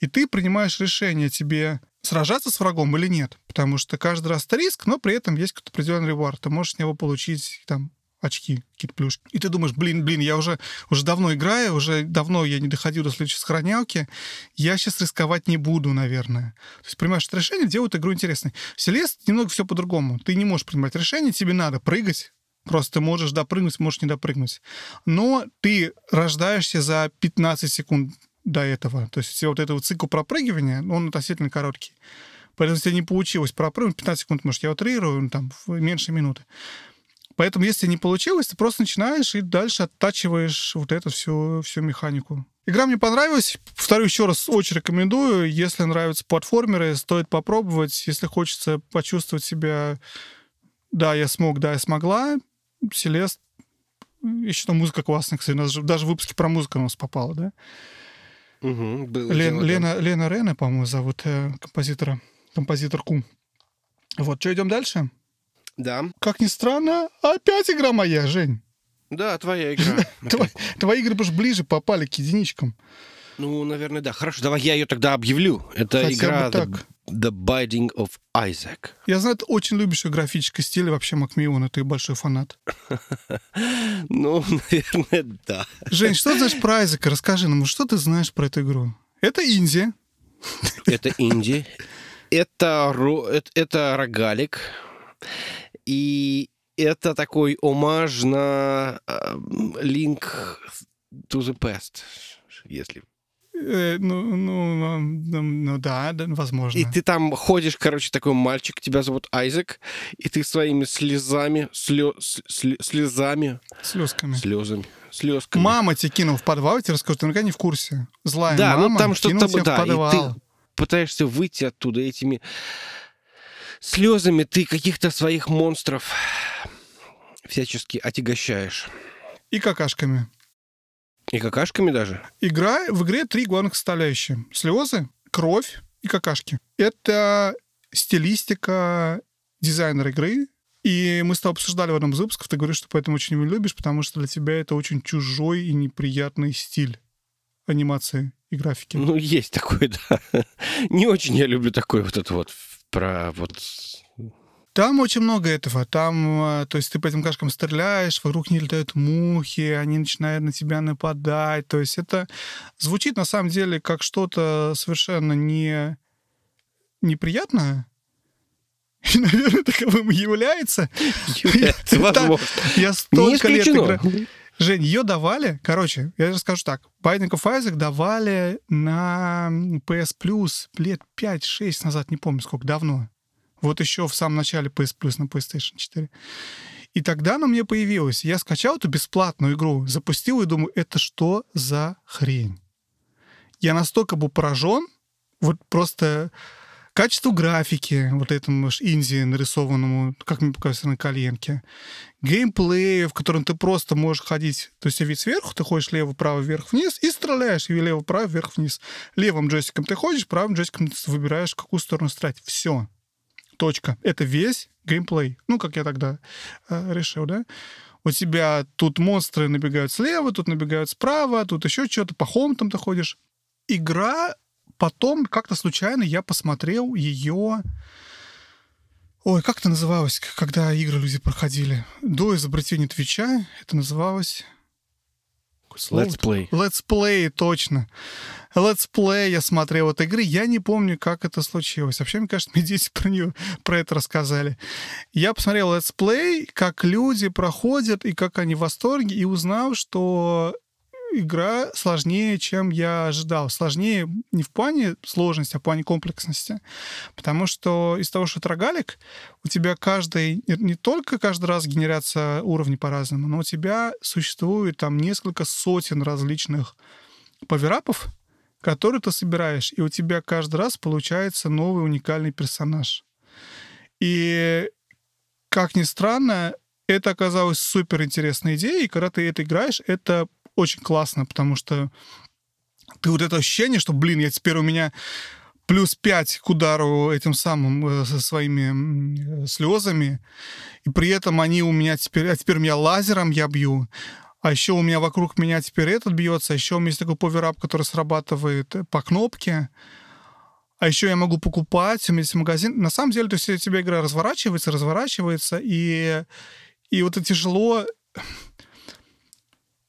И ты принимаешь решение, тебе сражаться с врагом или нет. Потому что каждый раз это риск, но при этом есть какой-то определенный reward. Ты можешь с него получить там очки, какие-то плюшки. И ты думаешь, блин, блин, я уже, уже давно играю, уже давно я не доходил до следующей сохранялки, я сейчас рисковать не буду, наверное. То есть принимаешь это решение, делают игру интересной. В Селест немного все по-другому. Ты не можешь принимать решение, тебе надо прыгать, Просто можешь допрыгнуть, можешь не допрыгнуть. Но ты рождаешься за 15 секунд до этого. То есть все вот этот вот цикл пропрыгивания, он относительно короткий. Поэтому, если не получилось пропрыгнуть, 15 секунд, может, я утрирую, ну, там, меньше минуты. Поэтому, если не получилось, ты просто начинаешь и дальше оттачиваешь вот эту всю, всю механику. Игра мне понравилась. Повторю еще раз, очень рекомендую. Если нравятся платформеры, стоит попробовать. Если хочется почувствовать себя «да, я смог, да, я смогла», Селест. Еще там музыка классная, кстати. У нас же даже в выпуске про музыку у нас попало, да? Мгм, было Лен- дело, да. Лена, Лена Рена, по-моему, зовут э, композитора, композиторку. Вот, что, идем дальше? Да, Как ни странно, опять игра моя, Жень. да, твоя игра. Тво- Твои игры уж ближе попали к единичкам. Ну, наверное, да. Хорошо, давай я ее тогда объявлю. Это Хотя игра бы так. The Binding of Isaac. Я знаю, ты очень любишь графический стиль, вообще Макмиллана, ты большой фанат. Ну, наверное, да. Жень, что ты знаешь про Айзека? Расскажи нам, что ты знаешь про эту игру? Это Индия. Это инди. Это, это, это рогалик. И это такой омаж на э, Link to the Past, если Э, ну, ну, ну, ну, ну да, да, возможно. И ты там ходишь, короче, такой мальчик, тебя зовут Айзек, и ты своими слезами, слё- слезами, Слезками. слезами, слезками. Мама тебя кинула в подвал, я тебе расскажу, ты наверняка не в курсе. Злая да, мама ну там что-то, тебя да, в подвал. и ты пытаешься выйти оттуда этими слезами, ты каких-то своих монстров всячески отягощаешь. И какашками. И какашками даже. Игра, в игре три главных составляющие. Слезы, кровь и какашки. Это стилистика дизайнера игры. И мы с тобой обсуждали в одном из выпусков, ты говоришь, что поэтому очень его любишь, потому что для тебя это очень чужой и неприятный стиль анимации и графики. Ну, есть такой, да. Не очень я люблю такой вот это вот про вот... Там очень много этого. Там, э, то есть ты по этим кашкам стреляешь, вокруг не летают мухи, они начинают на тебя нападать. То есть это звучит на самом деле как что-то совершенно не неприятное. И, наверное, таковым и является. является, возможно. Я столько лет играю. Жень, ее давали, короче, я расскажу так. Binding of Isaac давали на PS Plus лет 5-6 назад, не помню сколько, давно. Вот еще в самом начале PS Plus на PlayStation 4. И тогда она мне появилась. Я скачал эту бесплатную игру, запустил и думаю, это что за хрень? Я настолько был поражен, вот просто качество графики, вот этому ж Индии нарисованному, как мне показывается, на коленке, геймплея, в котором ты просто можешь ходить, то есть вид сверху, ты ходишь лево, право, вверх, вниз и стреляешь, и лево, право, вверх, вниз. Левым джойстиком ты ходишь, правым джойстиком ты выбираешь, какую сторону стрелять. Все. Точка. Это весь геймплей. Ну, как я тогда э, решил, да? У тебя тут монстры набегают слева, тут набегают справа, тут еще что-то, по хомутам ты ходишь. Игра потом как-то случайно я посмотрел ее... Ой, как это называлось, когда игры люди проходили? До изобретения Твича это называлось... Let's play. Let's Play, точно. Let's Play я смотрел этой игры. Я не помню, как это случилось. Вообще, мне кажется, мне дети про нее, про это рассказали. Я посмотрел Let's Play, как люди проходят и как они в восторге, и узнал, что игра сложнее, чем я ожидал. Сложнее не в плане сложности, а в плане комплексности. Потому что из того, что это рогалик, у тебя каждый, не- только каждый раз генерация уровней по-разному, но у тебя существует там несколько сотен различных паверапов, которые ты собираешь, и у тебя каждый раз получается новый уникальный персонаж. И, как ни странно, это оказалось супер интересной идеей, и когда ты это играешь, это очень классно, потому что ты вот это ощущение, что, блин, я теперь у меня плюс 5 к удару этим самым э, со своими слезами, и при этом они у меня теперь, а теперь меня лазером я бью, а еще у меня вокруг меня теперь этот бьется, а еще у меня есть такой поверап, который срабатывает э, по кнопке, а еще я могу покупать, у меня есть магазин. На самом деле, то есть у тебя игра разворачивается, разворачивается, и, и вот это тяжело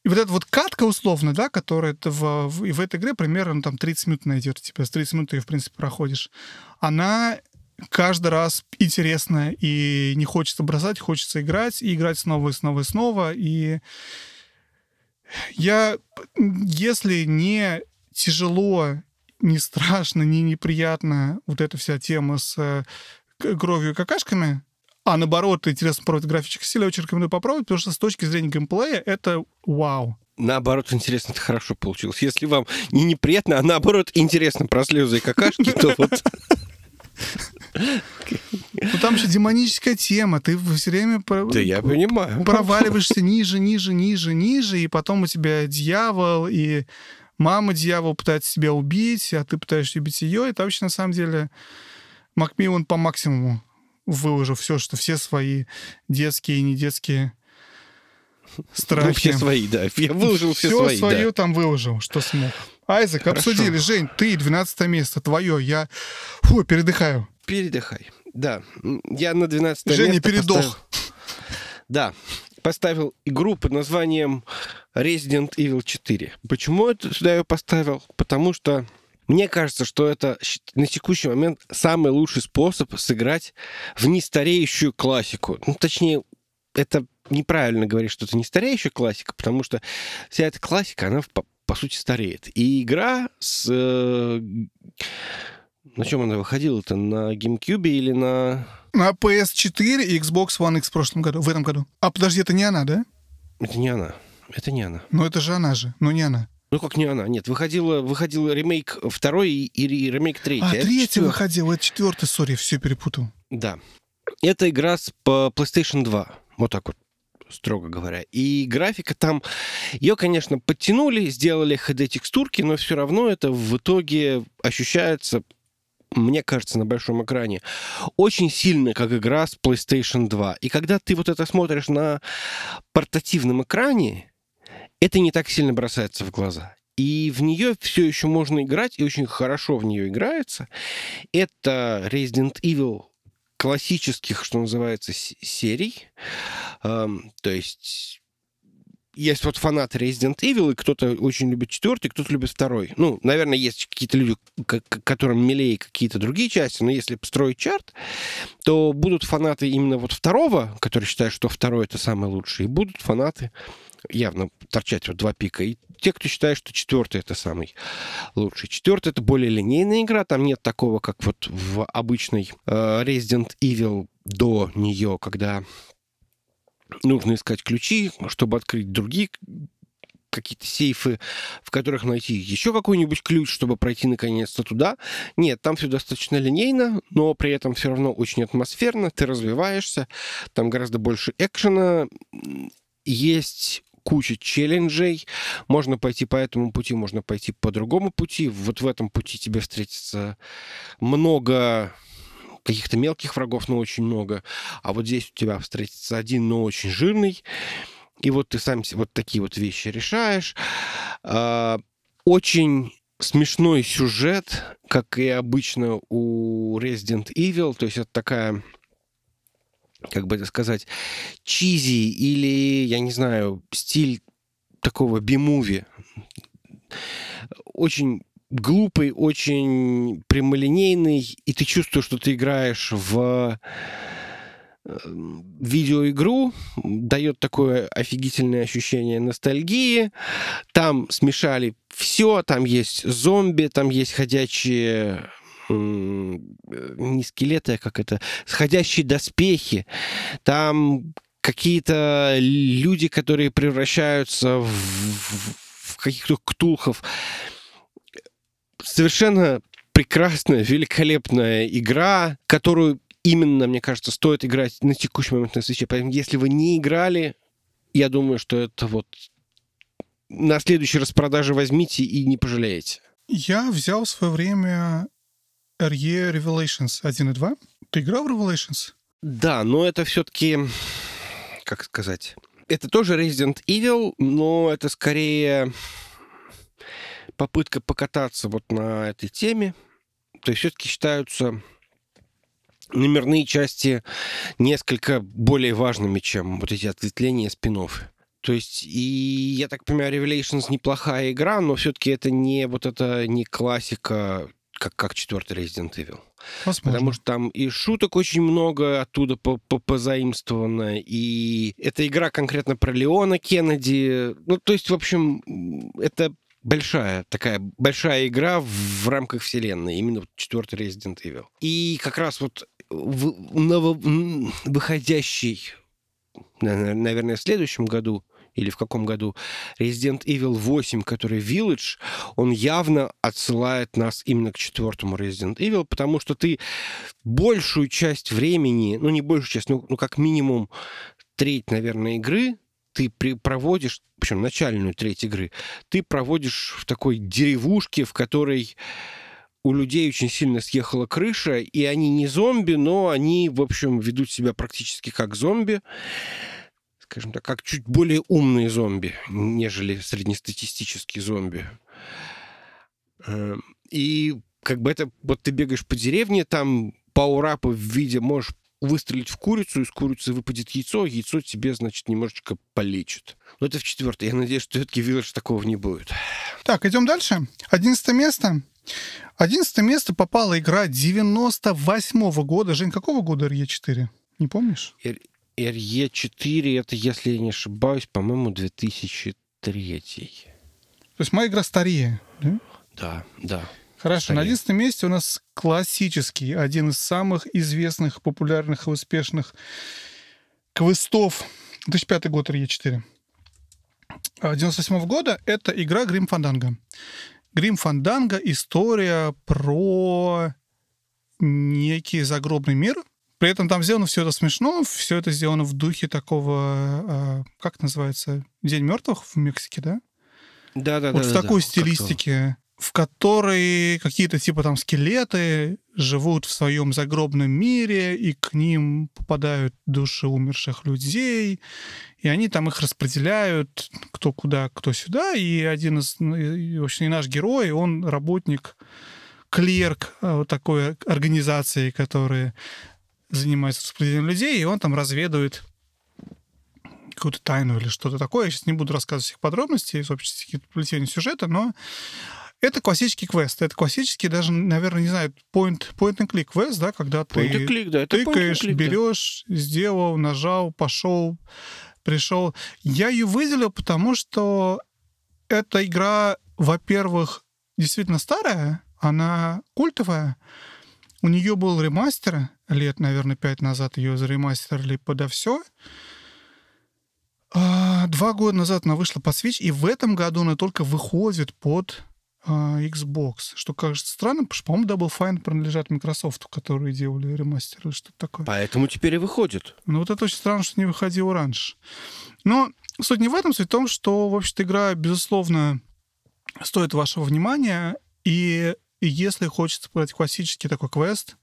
и вот эта вот катка условно, да, которая ты в, в, и в этой игре примерно там 30 минут найдет тебя, с 30 минут ты ее, в принципе, проходишь, она каждый раз интересная, и не хочется бросать, хочется играть, и играть снова и снова и снова, и я, если не тяжело, не страшно, не неприятно вот эта вся тема с э, кровью и какашками, а наоборот, интересно попробовать графический стиль, я очень рекомендую попробовать, потому что с точки зрения геймплея это вау. Наоборот, интересно, это хорошо получилось. Если вам не неприятно, а наоборот интересно про слезы и какашки, то вот... Ну там еще демоническая тема, ты все время Да я понимаю. проваливаешься ниже, ниже, ниже, ниже, и потом у тебя дьявол, и мама дьявол пытается тебя убить, а ты пытаешься убить ее. Это вообще на самом деле Макмиллан по максимуму выложил все, что все свои детские и не детские страхи. Ну, все свои, да. Я выложил все Всё свои, свое да. там выложил, что смог. Айзек, Хорошо. обсудили. Жень, ты 12 место, твое. Я фу, передыхаю. Передыхай. Да, я на 12 Женя место передох. поставил- Да, поставил игру под названием Resident Evil 4. Почему это сюда я поставил? Потому что мне кажется, что это на текущий момент самый лучший способ сыграть в нестареющую классику. Ну, точнее, это неправильно говорить, что это не стареющая классика, потому что вся эта классика, она по, по сути стареет. И игра с... э, на чем она выходила-то? На GameCube или на... На PS4 и Xbox One X в прошлом году, в этом году. А подожди, это не она, да? Это не она. Это не она. Ну это же она же, но не она. Ну как не она? Нет, выходила, выходил ремейк второй и, ремейк третий. А, это третий выходил, это четвертый, сори, все перепутал. Да. Это игра с по PlayStation 2. Вот так вот строго говоря. И графика там, ее, конечно, подтянули, сделали HD-текстурки, но все равно это в итоге ощущается, мне кажется, на большом экране, очень сильно, как игра с PlayStation 2. И когда ты вот это смотришь на портативном экране, это не так сильно бросается в глаза. И в нее все еще можно играть, и очень хорошо в нее играется. Это Resident Evil классических, что называется, серий. Эм, то есть есть вот фанаты Resident Evil, и кто-то очень любит четвертый, кто-то любит второй. Ну, наверное, есть какие-то люди, которым милее какие-то другие части, но если построить чарт, то будут фанаты именно вот второго, которые считают, что второй это самый лучший, и будут фанаты явно торчать вот два пика. И те, кто считает, что четвертый это самый лучший. Четвертый это более линейная игра, там нет такого, как вот в обычной э, Resident Evil до нее, когда нужно искать ключи, чтобы открыть другие какие-то сейфы, в которых найти еще какой-нибудь ключ, чтобы пройти наконец-то туда. Нет, там все достаточно линейно, но при этом все равно очень атмосферно, ты развиваешься, там гораздо больше экшена, есть куча челленджей, можно пойти по этому пути, можно пойти по другому пути. Вот в этом пути тебе встретится много каких-то мелких врагов, но очень много. А вот здесь у тебя встретится один, но очень жирный. И вот ты сам вот такие вот вещи решаешь. А, Очень смешной сюжет, как и обычно у Resident Evil. То есть это такая как бы это сказать, чизи или, я не знаю, стиль такого би-муви. Очень глупый, очень прямолинейный, и ты чувствуешь, что ты играешь в э, видеоигру, дает такое офигительное ощущение ностальгии. Там смешали все, там есть зомби, там есть ходячие не скелеты, а как это, сходящие доспехи, там какие-то люди, которые превращаются в, в- в каких-то ктулхов. Совершенно прекрасная, великолепная игра, которую именно, мне кажется, стоит играть на текущий момент на свече. Поэтому, если вы не играли, я думаю, что это вот на следующей распродаже возьмите и не пожалеете. Я взял в свое время RE Revelations 1 и 2. Ты играл в Revelations? Да, но это все-таки, как сказать, это тоже Resident Evil, но это скорее попытка покататься вот на этой теме. То есть все-таки считаются номерные части несколько более важными, чем вот эти ответвления спин -оффы. То есть, и я так понимаю, Revelations неплохая игра, но все-таки это не вот это не классика, как, как четвертый Resident Evil. Возможно. Потому что там и шуток очень много оттуда по- по- позаимствовано, и эта игра конкретно про Леона Кеннеди. Ну, то есть, в общем, это большая такая большая игра в рамках вселенной, именно четвертый Resident Evil. И как раз вот в, ново- выходящий, на- наверное, в следующем году или в каком году, Resident Evil 8, который Village, он явно отсылает нас именно к четвертому Resident Evil, потому что ты большую часть времени, ну не большую часть, ну, ну как минимум треть, наверное, игры ты при, проводишь, причем начальную треть игры, ты проводишь в такой деревушке, в которой у людей очень сильно съехала крыша, и они не зомби, но они, в общем, ведут себя практически как зомби скажем так, как чуть более умные зомби, нежели среднестатистические зомби. Эм, и как бы это... Вот ты бегаешь по деревне, там пауэрапы в виде можешь выстрелить в курицу, из курицы выпадет яйцо, яйцо тебе, значит, немножечко полечит. Но это в четвертой. Я надеюсь, что все-таки Village такого не будет. Так, идем дальше. Одиннадцатое место. Одиннадцатое место попала игра 98 -го года. Жень, какого года RE4? Не помнишь? RE4, это, если я не ошибаюсь, по-моему, 2003. То есть моя игра старее, да? Да, да. Хорошо, Старее. на одиннадцатом месте у нас классический, один из самых известных, популярных и успешных квестов. 2005 год RE4. 98 года это игра Грим Фанданга. Грим Фанданга — история про некий загробный мир. При этом там сделано все это смешно, все это сделано в духе такого, а, как называется, День мертвых в Мексике, да? Да, да, вот да. в да, такой да, стилистике в которой какие-то типа там скелеты живут в своем загробном мире, и к ним попадают души умерших людей, и они там их распределяют, кто куда, кто сюда, и один из, ну, в общем, и наш герой, он работник, клерк а, вот такой организации, которая занимается распределением людей, и он там разведывает какую-то тайну или что-то такое. Я сейчас не буду рассказывать всех подробностей, в общем, плетения сюжета, но это классический квест. Это классический даже, наверное, не знаю, point, point and click квест, да, когда ты click, да, это тыкаешь, click, берешь, да. сделал, нажал, пошел, пришел. Я ее выделил, потому что эта игра, во-первых, действительно старая, она культовая. У нее был ремастер, лет, наверное, пять назад ее заремастерили подо все. А, два года назад она вышла по Switch, и в этом году она только выходит под а, Xbox, что кажется странным, потому что, по-моему, Double Fine принадлежат Microsoft, которые делали ремастер или что-то такое. Поэтому теперь и выходит. Ну вот это очень странно, что не выходило раньше. Но суть не в этом, суть в том, что, в общем-то, игра, безусловно, стоит вашего внимания, и если хочется брать классический такой квест,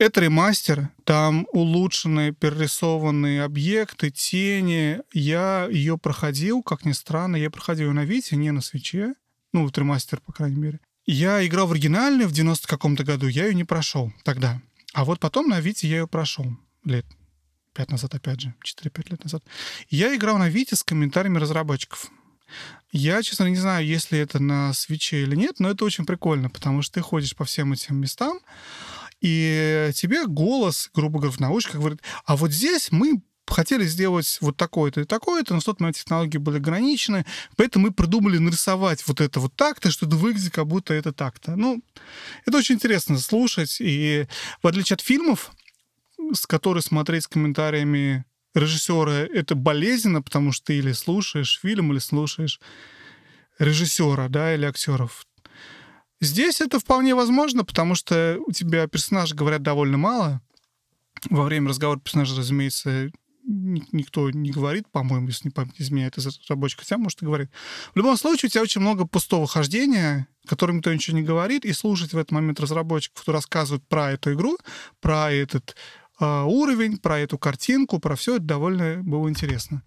это ремастер, там улучшенные, перерисованные объекты, тени. Я ее проходил, как ни странно, я проходил ее на Вите, не на свече. Ну, вот ремастер, по крайней мере. Я играл в оригинальную в 90 каком-то году, я ее не прошел тогда. А вот потом на Вите я ее прошел. Лет пять назад, опять же, 4-5 лет назад. Я играл на Вите с комментариями разработчиков. Я, честно, не знаю, если это на свече или нет, но это очень прикольно, потому что ты ходишь по всем этим местам, и тебе голос, грубо говоря, в наушниках говорит, а вот здесь мы хотели сделать вот такое-то и такое-то, но в тот момент технологии были ограничены, поэтому мы придумали нарисовать вот это вот так-то, что это выглядит как будто это так-то. Ну, это очень интересно слушать, и в отличие от фильмов, с которых смотреть с комментариями режиссера, это болезненно, потому что ты или слушаешь фильм, или слушаешь режиссера, да, или актеров. Здесь это вполне возможно, потому что у тебя персонажи говорят довольно мало. Во время разговора персонажа, разумеется, никто не говорит, по-моему, если не память изменяет из разработчика, хотя, может, и говорит. В любом случае, у тебя очень много пустого хождения, которым никто ничего не говорит, и слушать в этот момент разработчиков, кто рассказывает про эту игру, про этот э, уровень, про эту картинку, про все это довольно было интересно.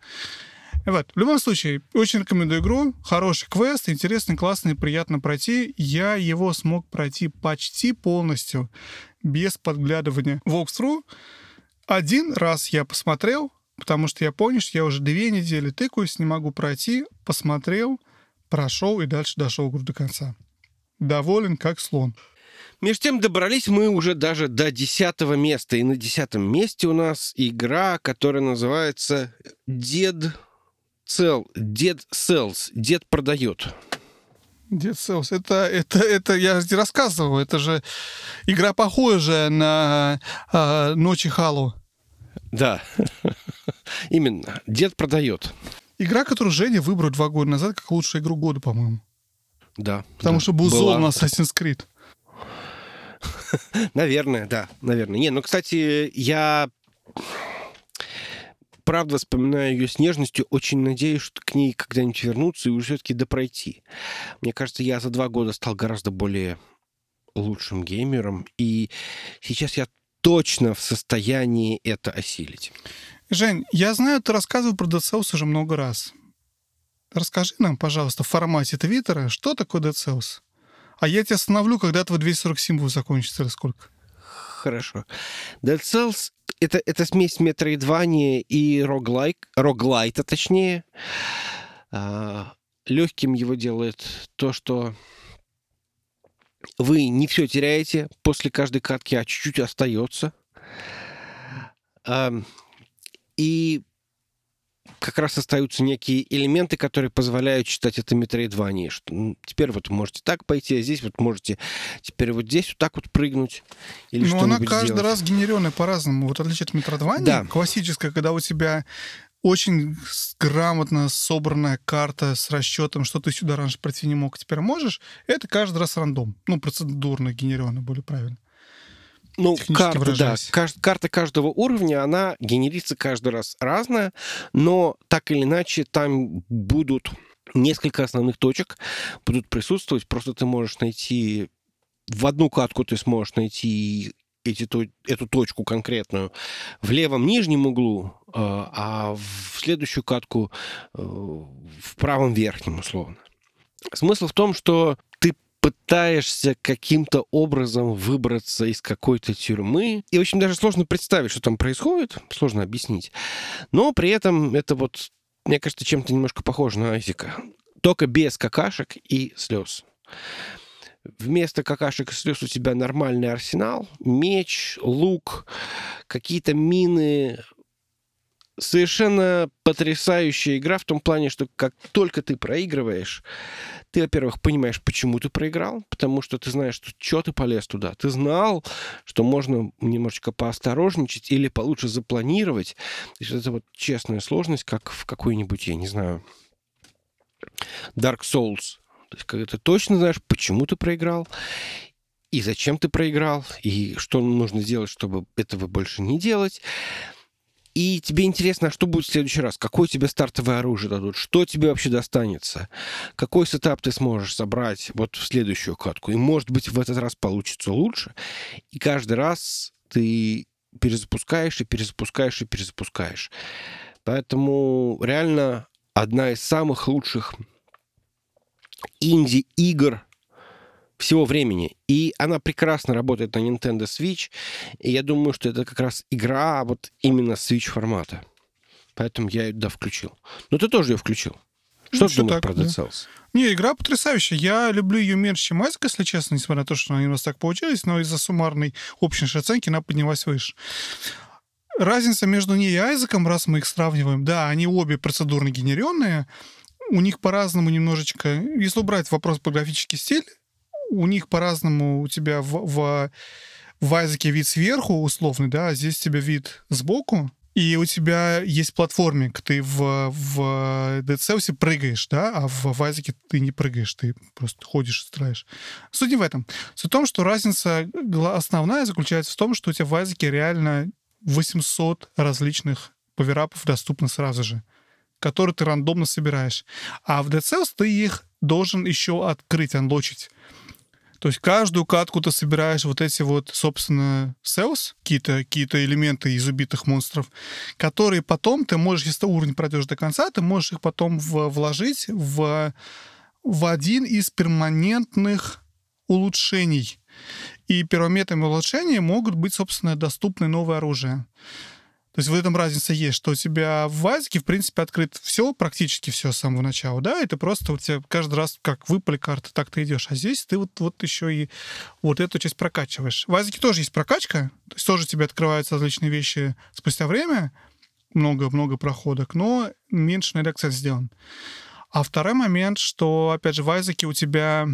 Вот. В любом случае, очень рекомендую игру. Хороший квест, интересный, классный, приятно пройти. Я его смог пройти почти полностью, без подглядывания walkthrough. Один раз я посмотрел, потому что я что я уже две недели тыкаюсь, не могу пройти. Посмотрел, прошел и дальше дошел игру до конца. Доволен, как слон. Между тем добрались мы уже даже до десятого места. И на десятом месте у нас игра, которая называется «Дед Цел, дед селс, дед продает. Дед селс, это, это, это я же рассказывал, это же игра похожая на э, Ночи Халу. Да, именно. Дед продает. Игра, которую Женя выбрал два года назад как лучшую игру года, по-моему. Да. Потому да, что был зол на Assassin's Creed. Наверное, да, наверное. Не, ну, кстати, я правда вспоминаю ее с нежностью, очень надеюсь, что к ней когда-нибудь вернуться и уже все-таки допройти. Мне кажется, я за два года стал гораздо более лучшим геймером, и сейчас я точно в состоянии это осилить. Жень, я знаю, ты рассказывал про Dead Cells уже много раз. расскажи нам, пожалуйста, в формате Твиттера, что такое Dead Cells? А я тебя остановлю, когда твой 240 символов закончится, или сколько? Хорошо. Dead Cells — это, это смесь метроидвания и роглайк, роглайта, точнее. А, легким его делает то, что вы не все теряете после каждой катки, а чуть-чуть остается. И как раз остаются некие элементы, которые позволяют читать это метроидвание. Что, ну, теперь вот можете так пойти, а здесь вот можете теперь вот здесь вот так вот прыгнуть. Или ну, она каждый сделать. раз генерированная по-разному. Вот отличие от метроидвания, да. классическая, когда у тебя очень грамотно собранная карта с расчетом, что ты сюда раньше пройти не мог, а теперь можешь, это каждый раз рандом. Ну, процедурно генерированно, более правильно. Ну, карта, да. Кажд, карта каждого уровня, она генерится каждый раз разная, но так или иначе там будут несколько основных точек, будут присутствовать. Просто ты можешь найти в одну катку ты сможешь найти эти, эту точку конкретную в левом нижнем углу, а, а в следующую катку э, в правом верхнем, условно. Смысл в том, что ты пытаешься каким-то образом выбраться из какой-то тюрьмы. И очень даже сложно представить, что там происходит, сложно объяснить. Но при этом это вот, мне кажется, чем-то немножко похоже на Айзека. Только без какашек и слез. Вместо какашек и слез у тебя нормальный арсенал, меч, лук, какие-то мины, совершенно потрясающая игра в том плане, что как только ты проигрываешь, ты, во-первых, понимаешь, почему ты проиграл, потому что ты знаешь, что, что ты полез туда. Ты знал, что можно немножечко поосторожничать или получше запланировать. То есть это вот честная сложность, как в какой-нибудь, я не знаю, Dark Souls то есть, когда ты точно знаешь, почему ты проиграл, и зачем ты проиграл, и что нужно сделать, чтобы этого больше не делать. И тебе интересно, а что будет в следующий раз? Какое тебе стартовое оружие дадут? Что тебе вообще достанется? Какой сетап ты сможешь собрать вот в следующую катку? И, может быть, в этот раз получится лучше. И каждый раз ты перезапускаешь и перезапускаешь и перезапускаешь. Поэтому реально одна из самых лучших инди-игр всего времени. И она прекрасно работает на Nintendo Switch. И я думаю, что это как раз игра вот именно Switch формата. Поэтому я ее, да, включил. Но ты тоже ее включил. Что ну, ты думаешь так, про Dead Cells? Да. Не, игра потрясающая. Я люблю ее меньше, чем Айзек, если честно, несмотря на то, что они у нас так получились, но из-за суммарной общей оценки она поднялась выше. Разница между ней и Айзеком, раз мы их сравниваем, да, они обе процедурно генеренные, у них по-разному немножечко, если убрать вопрос по графический стиль, у них по-разному у тебя в, в, в Айзеке вид сверху условный, да, а здесь у тебя вид сбоку, и у тебя есть платформик, ты в, в Cells прыгаешь, да, а в, в Айзеке ты не прыгаешь, ты просто ходишь строишь. Суть не в этом. Суть в том, что разница основная заключается в том, что у тебя в Айзеке реально 800 различных поверапов доступно сразу же которые ты рандомно собираешь. А в Cells ты их должен еще открыть, анлочить. То есть каждую катку ты собираешь вот эти вот, собственно, cells, какие-то какие элементы из убитых монстров, которые потом ты можешь, если ты уровень пройдешь до конца, ты можешь их потом в, вложить в, в один из перманентных улучшений. И первометными улучшения могут быть, собственно, доступны новые оружия. То есть в этом разница есть, что у тебя в Вазике, в принципе, открыт все, практически все с самого начала, да, и ты просто у тебя каждый раз, как выпали карты, так ты идешь. А здесь ты вот, вот еще и вот эту часть прокачиваешь. В Вазике тоже есть прокачка, то есть тоже тебе открываются различные вещи спустя время, много-много проходок, но меньше на это акцент сделан. А второй момент, что, опять же, в Айзеке у тебя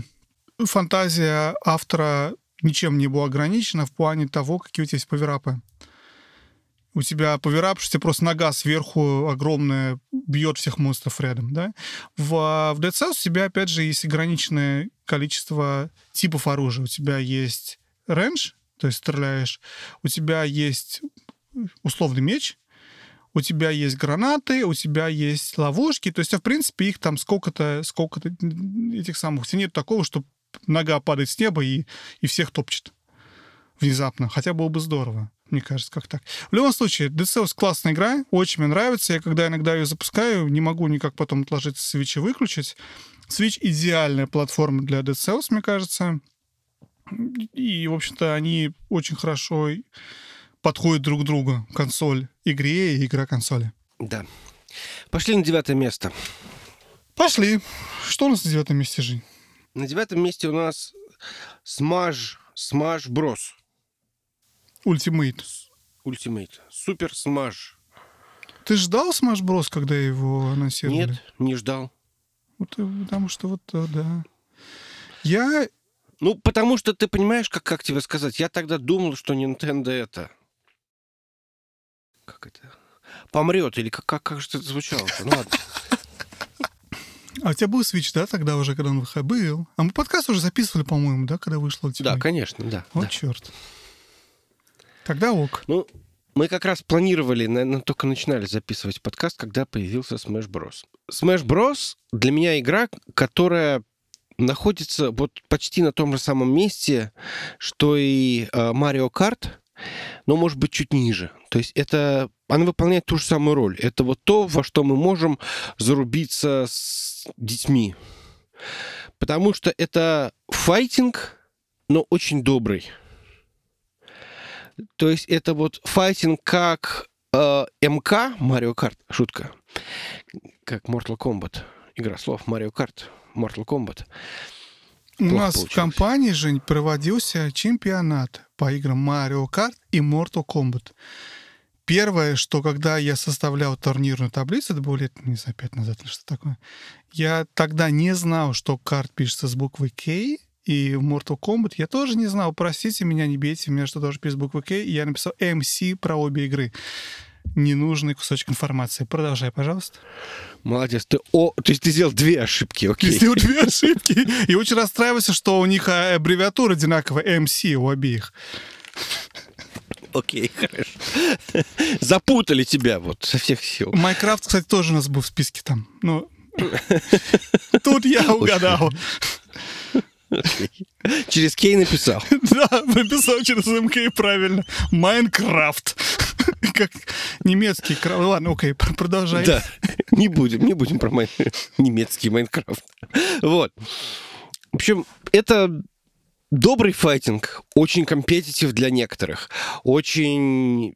фантазия автора ничем не была ограничена в плане того, какие у тебя есть поверапы у тебя поверап, что тебе просто нога сверху огромная бьет всех монстров рядом, да. В, в Dead Cells у тебя, опять же, есть ограниченное количество типов оружия. У тебя есть рейндж, то есть стреляешь, у тебя есть условный меч, у тебя есть гранаты, у тебя есть ловушки, то есть, а в принципе, их там сколько-то, сколько-то этих самых. У тебя нет такого, что нога падает с неба и, и всех топчет внезапно, хотя было бы здорово. Мне кажется, как так. В любом случае, Dead Cells классная игра, очень мне нравится. Я когда иногда ее запускаю, не могу никак потом отложить Switch и выключить. Switch идеальная платформа для Dead Cells, мне кажется. И, в общем-то, они очень хорошо подходят друг к другу. Консоль игре и игра консоли. Да. Пошли на девятое место. Пошли. Что у нас на девятом месте, Жень? На девятом месте у нас Smash, Smash Bros. Ultimate. Ultimate. Super Smash. Ты ждал Smash Bros, когда его анонсировали? Нет, не ждал. Вот, э, потому что вот, э, да. Я... Ну, потому что ты понимаешь, как, как тебе сказать, я тогда думал, что Nintendo это... Как это? Помрет, или как, как, как же это звучало? Ну ладно. А у тебя был Switch, да, тогда уже, когда он выходил? Был. А мы подкаст уже записывали, по-моему, да, когда вышло Ultimate? Да, конечно, да. Вот да. черт. Тогда ок. Ну, мы как раз планировали, наверное, только начинали записывать подкаст, когда появился Smash Bros. Smash Bros. для меня игра, которая находится вот почти на том же самом месте, что и э, Mario Kart, но, может быть, чуть ниже. То есть это... Она выполняет ту же самую роль. Это вот то, во что мы можем зарубиться с детьми. Потому что это файтинг, но очень добрый. То есть это вот файтинг как э, МК, Марио Карт, шутка, как Mortal Kombat, игра слов Марио Карт, Mortal Kombat. У Плохо нас в получилось. компании, Жень, проводился чемпионат по играм Mario Kart и Mortal Kombat. Первое, что когда я составлял турнирную таблицу, это было лет, не знаю, пять назад или что такое, я тогда не знал, что карт пишется с буквой К, и в Mortal Kombat я тоже не знал. Простите меня, не бейте меня, что тоже с буквой К. Я написал MC про обе игры. Ненужный кусочек информации. Продолжай, пожалуйста. Молодец. Ты, о, то есть ты сделал две ошибки, окей. сделал две ошибки. И очень расстраивался, что у них а, аббревиатура одинаковая, MC у обеих. Окей, хорошо. Запутали тебя вот со всех сил. Майнкрафт, кстати, тоже у нас был в списке там. Ну, тут я угадал. Через Кей написал. Да, написал через МК правильно. Майнкрафт. Как немецкий крав. Ладно, окей, пр- продолжай. Да, не будем, не будем про май- немецкий Майнкрафт. Вот. В общем, это добрый файтинг, очень компетитив для некоторых, очень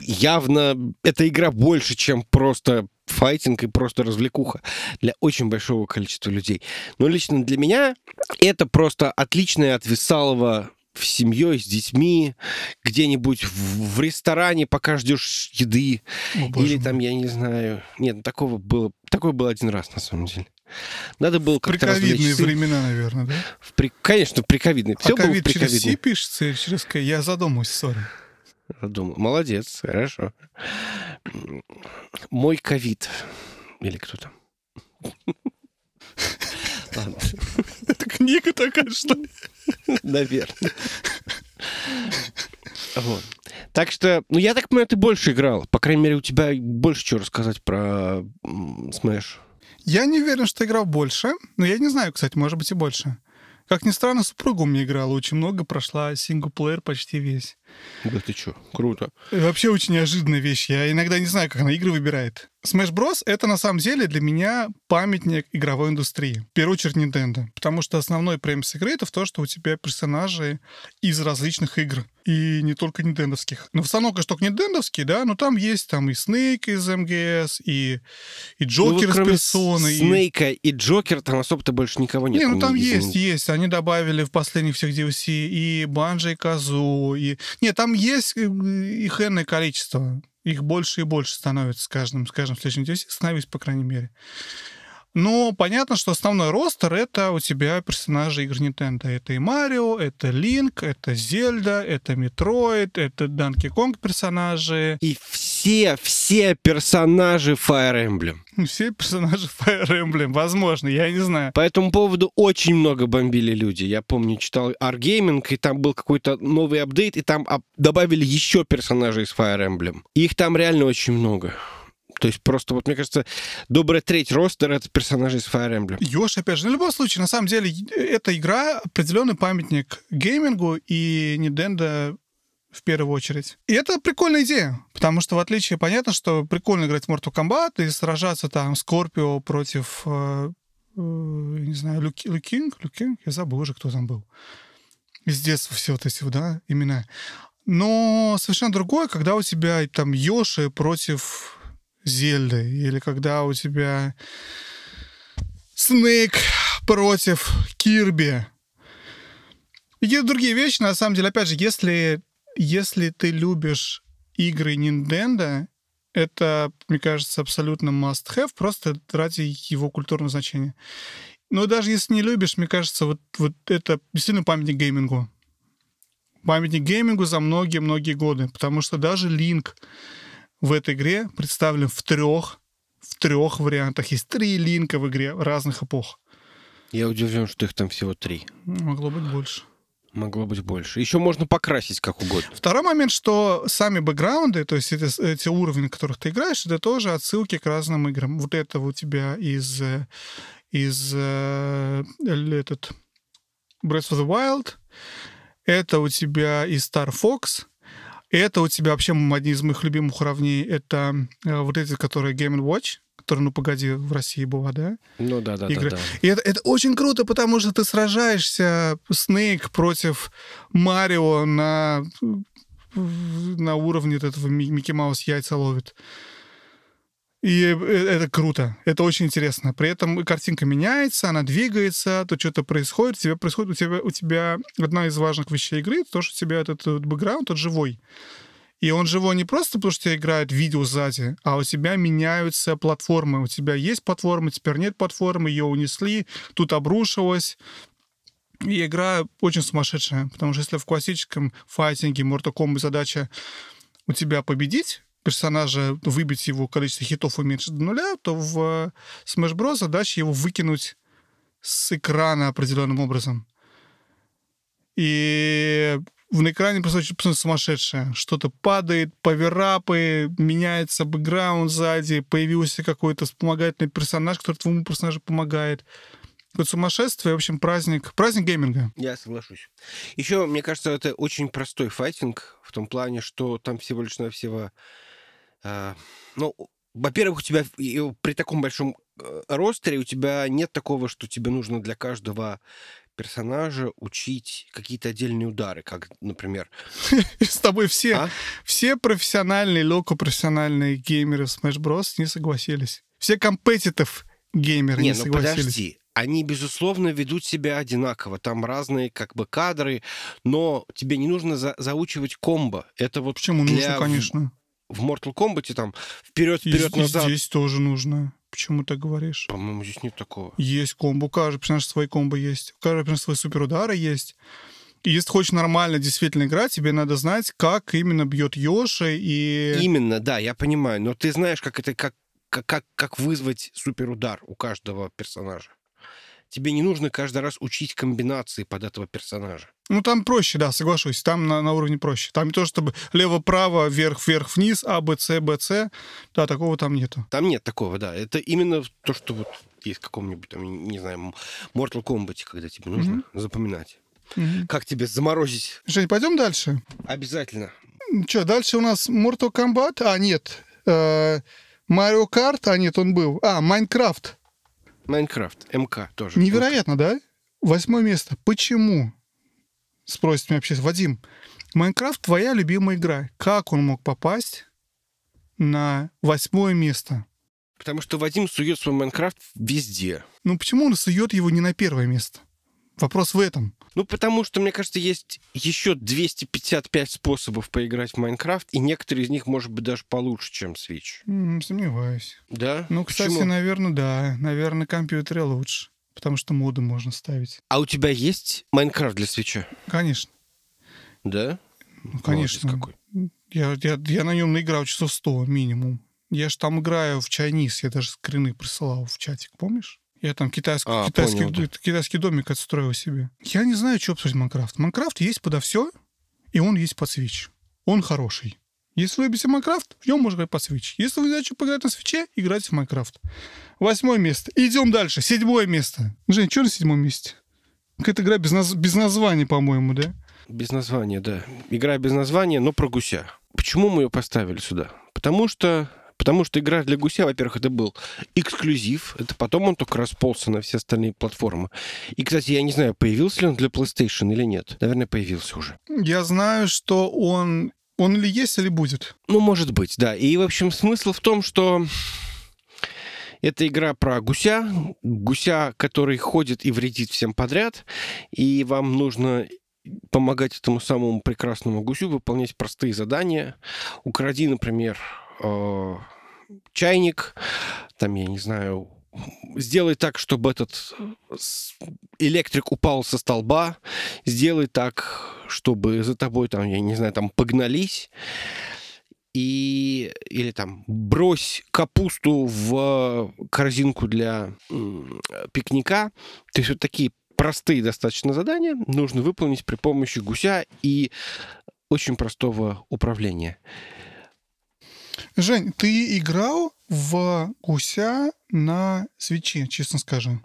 явно эта игра больше, чем просто файтинг и просто развлекуха для очень большого количества людей. Но лично для меня это просто отличное отвисалово в семьей, с детьми, где-нибудь в, в ресторане, пока ждешь еды, О, боже или там, я не знаю... Нет, ну, такого было... Такое было один раз, на самом деле. Надо было как-то Приковидные времена, наверное, да? В при- Конечно, приковидный. Все а было в ковид через. Си пишется или через К? Я задумаюсь, сори. Думал, молодец, хорошо. Мой ковид. Или кто там? Ладно, Это книга такая, что ли? наверное. Вот. Так что, ну, я так понимаю, ты больше играл. По крайней мере, у тебя больше чего рассказать про Smash. Я не уверен, что играл больше, но я не знаю, кстати, может быть и больше. Как ни странно, супруга у меня играла очень много, прошла синглплеер почти весь. Да ты что, круто. И вообще очень неожиданная вещь. Я иногда не знаю, как она игры выбирает. Smash Bros. — это на самом деле для меня памятник игровой индустрии. В первую очередь Nintendo. Потому что основной премис игры — это то, что у тебя персонажи из различных игр. И не только нинтендовских. Но в основном, конечно, только нинтендовские, да, но там есть там и Снейк из MGS, и, и Ну, Джокер вот с кроме персоной. и- Снейка и Джокер, там особо-то больше никого нет. Не, ну там из- есть, есть. Они добавили в последних всех DLC и Банджо, и Казуи, и... Нет, там есть э, их энное количество. Их больше и больше становится с каждым, с каждым следующим DLC, становись, по крайней мере. Но понятно, что основной ростер — это у тебя персонажи игр Nintendo. Это и Марио, это Линк, это Зельда, это Метроид, это Данки Конг персонажи. И все, все персонажи Fire Emblem. Все персонажи Fire Emblem, возможно, я не знаю. По этому поводу очень много бомбили люди. Я помню, читал Argaming, и там был какой-то новый апдейт, и там ап- добавили еще персонажей из Fire Emblem. Их там реально очень много. То есть просто, вот мне кажется, добрая треть ростера — это персонажи из Fire Emblem. Ёж, опять же, на любом случае, на самом деле, эта игра определенный памятник геймингу, и Nintendo в первую очередь. И это прикольная идея, потому что в отличие, понятно, что прикольно играть в Mortal Kombat и сражаться там Скорпио против, э, э, не знаю, Люки, Люкинг, Люкинг, я забыл уже, кто там был. Из детства все вот эти, да, имена. Но совершенно другое, когда у тебя там Йоши против Зельды, или когда у тебя Снейк против Кирби. И другие вещи, на самом деле, опять же, если если ты любишь игры Nintendo, это, мне кажется, абсолютно must-have, просто ради его культурного значения. Но даже если не любишь, мне кажется, вот, вот это действительно памятник геймингу. Памятник геймингу за многие-многие годы, потому что даже Линк в этой игре представлен в трех, в трех вариантах. Есть три Линка в игре разных эпох. Я удивлен, что их там всего три. Могло быть больше. Могло быть больше. Еще можно покрасить как угодно. Второй момент, что сами бэкграунды, то есть эти, эти уровни, на которых ты играешь, это тоже отсылки к разным играм. Вот это у тебя из, из э, этот Breath of the Wild, это у тебя из Star Fox, это у тебя вообще одни из моих любимых уровней, это э, вот эти, которые Game Watch, которая, ну, погоди, в России была, да? Ну, да, да, Игры. да, да. И это, это очень круто, потому что ты сражаешься, Снейк против Марио на, на уровне вот этого Микки Маус яйца ловит. И это круто, это очень интересно. При этом картинка меняется, она двигается, то что-то происходит, у тебя происходит, у тебя, у тебя одна из важных вещей игры, то, что у тебя этот, этот бэкграунд, тот живой. И он живой не просто потому, что играет видео сзади, а у тебя меняются платформы. У тебя есть платформа, теперь нет платформы, ее унесли, тут обрушилось. И игра очень сумасшедшая, потому что если в классическом файтинге Mortal Kombat задача у тебя победить, персонажа, выбить его количество хитов уменьшить до нуля, то в Smash Bros. задача его выкинуть с экрана определенным образом. И на экране просто очень сумасшедшее. Что-то падает, поверапы, меняется бэкграунд сзади, появился какой-то вспомогательный персонаж, который твоему персонажу помогает. Вот сумасшествие, в общем, праздник, праздник гейминга. Я соглашусь. Еще, мне кажется, это очень простой файтинг в том плане, что там всего лишь навсего... Э, ну, во-первых, у тебя при таком большом э, ростере у тебя нет такого, что тебе нужно для каждого персонажа учить какие-то отдельные удары, как, например... С тобой все, а? все профессиональные, локо-профессиональные геймеры в Smash Bros. не согласились. Все компетитив геймеры не, не ну согласились. подожди. Они, безусловно, ведут себя одинаково. Там разные как бы кадры, но тебе не нужно за заучивать комбо. Это вот Почему для... нужно, конечно. В Mortal Kombat там вперед-вперед назад. Здесь тоже нужно. Почему ты говоришь? По-моему, здесь нет такого. Есть комбо. У каждого персонажа свои комбо есть. У каждого персонажа свои суперудары есть. И если хочешь нормально действительно играть, тебе надо знать, как именно бьет Йоши и... Именно, да, я понимаю. Но ты знаешь, как это, как, как, как вызвать суперудар у каждого персонажа тебе не нужно каждый раз учить комбинации под этого персонажа. Ну, там проще, да, соглашусь. Там на, на уровне проще. Там не то, чтобы лево-право, вверх-вверх-вниз, А, Б, С, Б, С. Да, такого там нету. Там нет такого, да. Это именно то, что вот есть в каком-нибудь, там, не знаю, Mortal Kombat, когда тебе нужно mm-hmm. запоминать. Mm-hmm. Как тебе заморозить? Жень, пойдем дальше? Обязательно. Что, дальше у нас Mortal Kombat? А, нет. Э, Mario Kart? А, нет, он был. А, Майнкрафт. Майнкрафт, МК тоже. Невероятно, да? Восьмое место. Почему? Спросит меня вообще, Вадим, Майнкрафт твоя любимая игра. Как он мог попасть на восьмое место? Потому что Вадим сует свой Майнкрафт везде. Ну почему он сует его не на первое место? Вопрос в этом. Ну, потому что, мне кажется, есть еще 255 способов поиграть в Майнкрафт, и некоторые из них, может быть, даже получше, чем Switch. Не сомневаюсь. Да? Ну, кстати, Почему? наверное, да. Наверное, на компьютере лучше. Потому что моды можно ставить. А у тебя есть Minecraft для Switch а? Конечно. Да? Ну, конечно. какой. Я, я, я на нем наиграл часов 100 минимум. Я же там играю в Chinese, я даже скрины присылал в чатик, помнишь? Я там китайский, а, китайский, понял, да. китайский домик отстроил себе. Я не знаю, что обсуждать Minecraft. Minecraft есть подо все, и он есть под Switch. Он хороший. Если вы любите Minecraft, в нем можно играть под Switch. Если вы хотите поиграть на Switch е, играйте в Minecraft. Восьмое место. Идем дальше. Седьмое место. Жень, что на седьмом месте? Какая-то игра без, наз... без названия, по-моему, да? Без названия, да. Игра без названия, но про гуся. Почему мы ее поставили сюда? Потому что Потому что игра для гуся, во-первых, это был эксклюзив. Это потом он только расползся на все остальные платформы. И, кстати, я не знаю, появился ли он для PlayStation или нет. Наверное, появился уже. Я знаю, что он... Он или есть, или будет. Ну, может быть, да. И, в общем, смысл в том, что это игра про гуся, гуся, который ходит и вредит всем подряд, и вам нужно помогать этому самому прекрасному гусю выполнять простые задания. Укради, например, э, чайник, там, я не знаю, сделай так, чтобы этот электрик упал со столба, сделай так, чтобы за тобой там, я не знаю, там погнались, и или там брось капусту в корзинку для пикника. То есть вот такие простые достаточно задания нужно выполнить при помощи гуся и очень простого управления. Жень, ты играл в гуся на свече, честно скажу?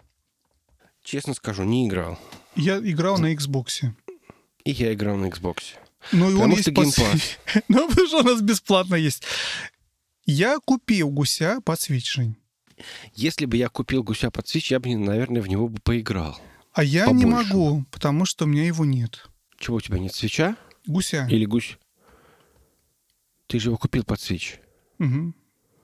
Честно скажу, не играл. Я играл на Xbox. И я играл на Xbox. Ну и он есть. Game ну, потому что у нас бесплатно есть. Я купил гуся под Switch, Жень. Если бы я купил гуся под Switch, я бы, наверное, в него бы поиграл. А я Побольше. не могу, потому что у меня его нет. Чего у тебя нет свеча? Гуся. Или гусь? Ты же его купил под Switch.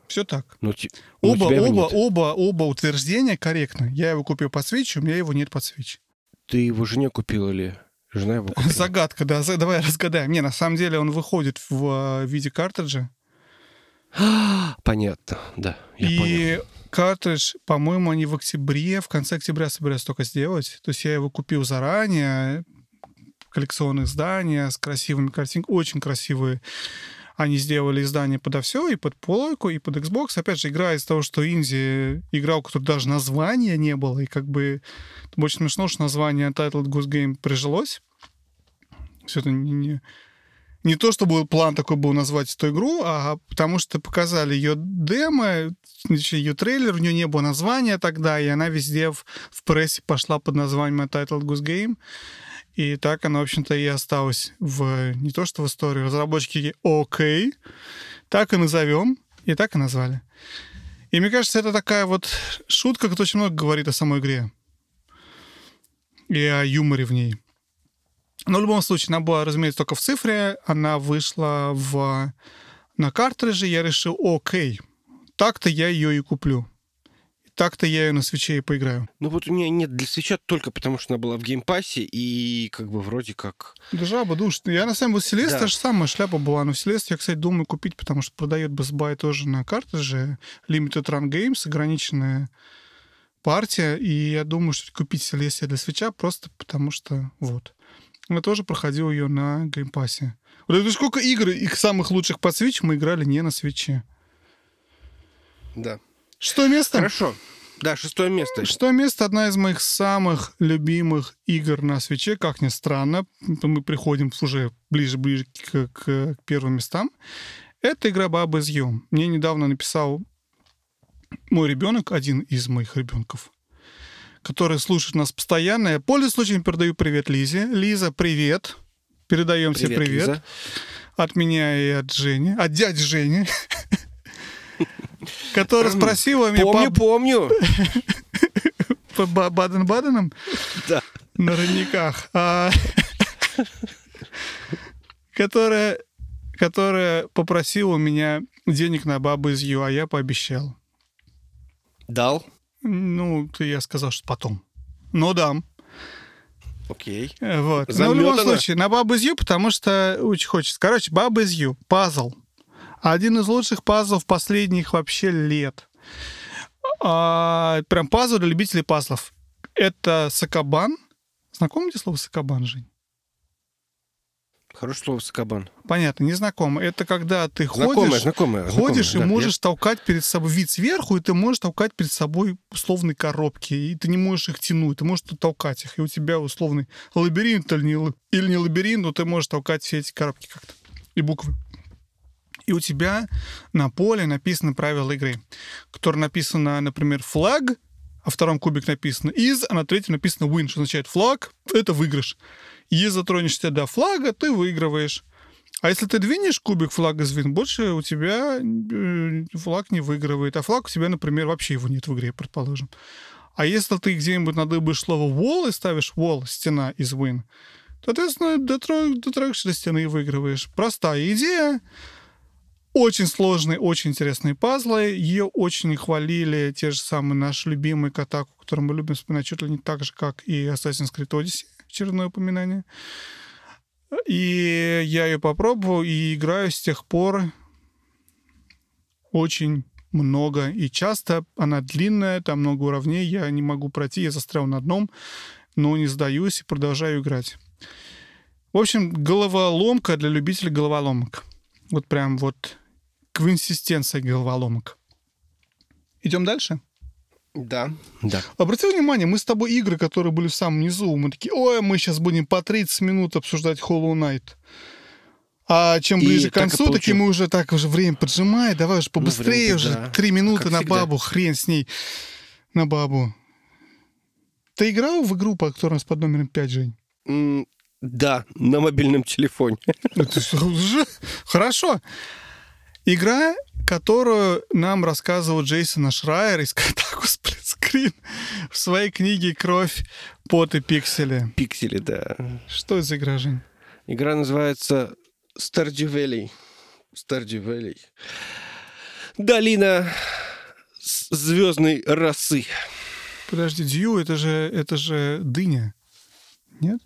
Все так. Ну, ти- ну, Оба, оба, нет. оба, оба утверждения корректны. Я его купил под Switch, у меня его нет под Switch. Ты его жене купил или жена его купила? Загадка, да. Давай разгадаем. Не, на самом деле он выходит в э, виде картриджа. Понятно, да, я понял. и картридж, по-моему, они в октябре, в конце октября собираются только сделать. То есть я его купил заранее, коллекционные издания с красивыми картинками, очень красивые. Они сделали издание подо все, и под полойку, и под Xbox. Опять же, игра из того, что инди игра, у которой даже названия не было, и как бы очень смешно, что название Untitled Goose Game прижилось. Все это не, не, не то, чтобы план такой был назвать эту игру, а потому что показали ее демо, ее трейлер, у нее не было названия тогда, и она везде в, в прессе пошла под названием Untitled Goose Game. И так она, в общем-то, и осталась в не то что в истории, разработчики окей, так и назовем, и так и назвали. И мне кажется, это такая вот шутка, которая очень много говорит о самой игре. И о юморе в ней. Но в любом случае, она была, разумеется, только в цифре. Она вышла в... на картридже. Я решил, окей, так-то я ее и куплю. Так-то я ее на Switch е и поиграю. Ну вот у меня нет для Switch а только потому, что она была в Game Pass е, и как бы вроде как... Да жаба душ. Я на самом деле Celeste, Да. та же самая шляпа была. Но Celeste я, кстати, думаю купить, потому что продает Best Buy тоже на картридже. Limited Run Games, ограниченная партия. И я думаю, что купить Celeste для Switch а просто потому что вот. Я тоже проходил ее на Game Pass е. Вот это сколько игр, их самых лучших под Switch мы играли не на Switch е. Да. Что место? Хорошо. Да, шестое место. Что место одна из моих самых любимых игр на Switch е, как ни странно. Мы приходим уже ближе-ближе к, к- к первым местам. Это игра Баба из Ю. Мне недавно написал мой ребенок, один из моих ребенков, который слушает нас постоянно. Я пользуясь случаем передаю привет Лизе. Лиза, привет. Передаем тебе привет. Лиза. От меня и от Жени. От дяди Жени. Которая спросила меня Помню, по помню. по Ба- Баден-Баденам Да. на родниках, а, которая, которая попросила у меня денег на бабу из Ю, а я пообещал. Дал. Ну, ты я сказал, что потом. Но дам. Окей. Э, Вот. Но в любом случае, на бабу из Ю, потому что очень хочется. Короче, баба из Ю. Пазл. Один из лучших пазлов последних вообще лет. А, прям пазл для любителей пазлов. Это Сакабан. Знакомо тебе слово Сакабан, Жень? Хорошее слово Сакабан. Понятно, не знакомо. Это когда ты Знакомое, ходишь, знакомое. ходишь знакомое, и да, можешь толкать перед собой вид сверху, и ты можешь толкать перед собой условные коробки, и ты не можешь их тянуть, ты можешь толкать их, и у тебя условный лабиринт или не, или не лабиринт, но ты можешь толкать все эти коробки как-то и буквы. И у тебя на поле написаны правила игры, которые написано, например, флаг, а втором кубик написано из, а на третьем написано win, что означает флаг — это выигрыш. Если затронешься до флага, ты выигрываешь. А если ты двинешь кубик флага из win, больше у тебя э, флаг не выигрывает. А флаг у тебя, например, вообще его нет в игре, предположим. А если ты где-нибудь надыбаешь слово wall и ставишь wall, стена из win, соответственно, дотрогаешься до стены и выигрываешь. Простая идея. Очень сложные, очень интересные пазлы. Ее очень хвалили те же самые наши любимые Катаку, которые мы любим вспоминать чуть ли не так же, как и Assassin's Creed Odyssey. Очередное упоминание. И я ее попробовал и играю с тех пор очень много и часто. Она длинная, там много уровней, я не могу пройти, я застрял на одном, но не сдаюсь и продолжаю играть. В общем, головоломка для любителей головоломок. Вот прям вот квинсистенция головоломок. Идем дальше? Да, да. Обрати внимание, мы с тобой игры, которые были в самом низу, мы такие, ой, мы сейчас будем по 30 минут обсуждать Hollow Knight. А чем ближе и к концу, такие мы уже так уже время поджимает, давай уже побыстрее, ну, уже да. три минуты как на всегда. бабу, хрен с ней, на бабу. Ты играл в игру, по которой у нас под номером 5, Жень? Mm, да, на мобильном телефоне. Хорошо. Игра, которую нам рассказывал Джейсон Шрайер из Катаку Сплитскрин в своей книге «Кровь, пот и пиксели». Пиксели, да. Что это за игра, Жень? Игра называется. Stardew Valley. Долина звездной росы. Подожди, Дью это же, это же дыня. Нет?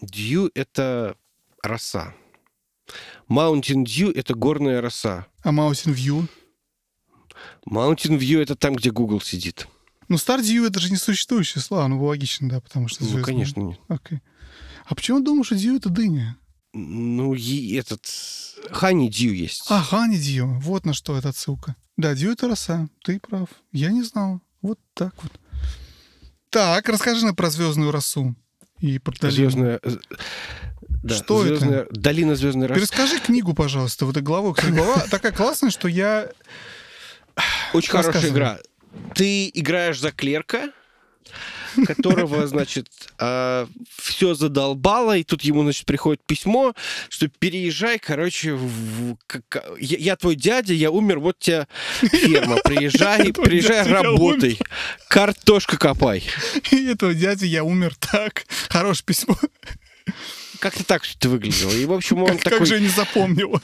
Дью — это роса. Mountain Dew — это горная роса. А Mountain View? Mountain View — это там, где Google сидит. Ну, Stardew — это же несуществующее слово. Ну, логично, да, потому что звездная. Ну, конечно, нет. Окей. А почему думаешь, что Dew — это дыня? Ну, и этот... Honey Dew есть. А, Honey Dew. Вот на что эта отсылка. Да, Dew — это роса. Ты прав. Я не знал. Вот так вот. Так, расскажи нам про звездную росу. И про Звездная... Да, что звездная... это? Долина звездной росы. Перескажи книгу, пожалуйста, вот эту главу. Кстати, глава такая классная, что я... Очень хорошая игра. Ты играешь за клерка, которого, значит, э, все задолбало, и тут ему, значит, приходит письмо, что переезжай, короче, в, как, я, я твой дядя, я умер, вот тебя ферма, приезжай, приезжай, работай, картошка копай. И этого дядя я умер так. Хорошее письмо. Как-то так это выглядело. И, в общем, он такой... Как же я не запомнил.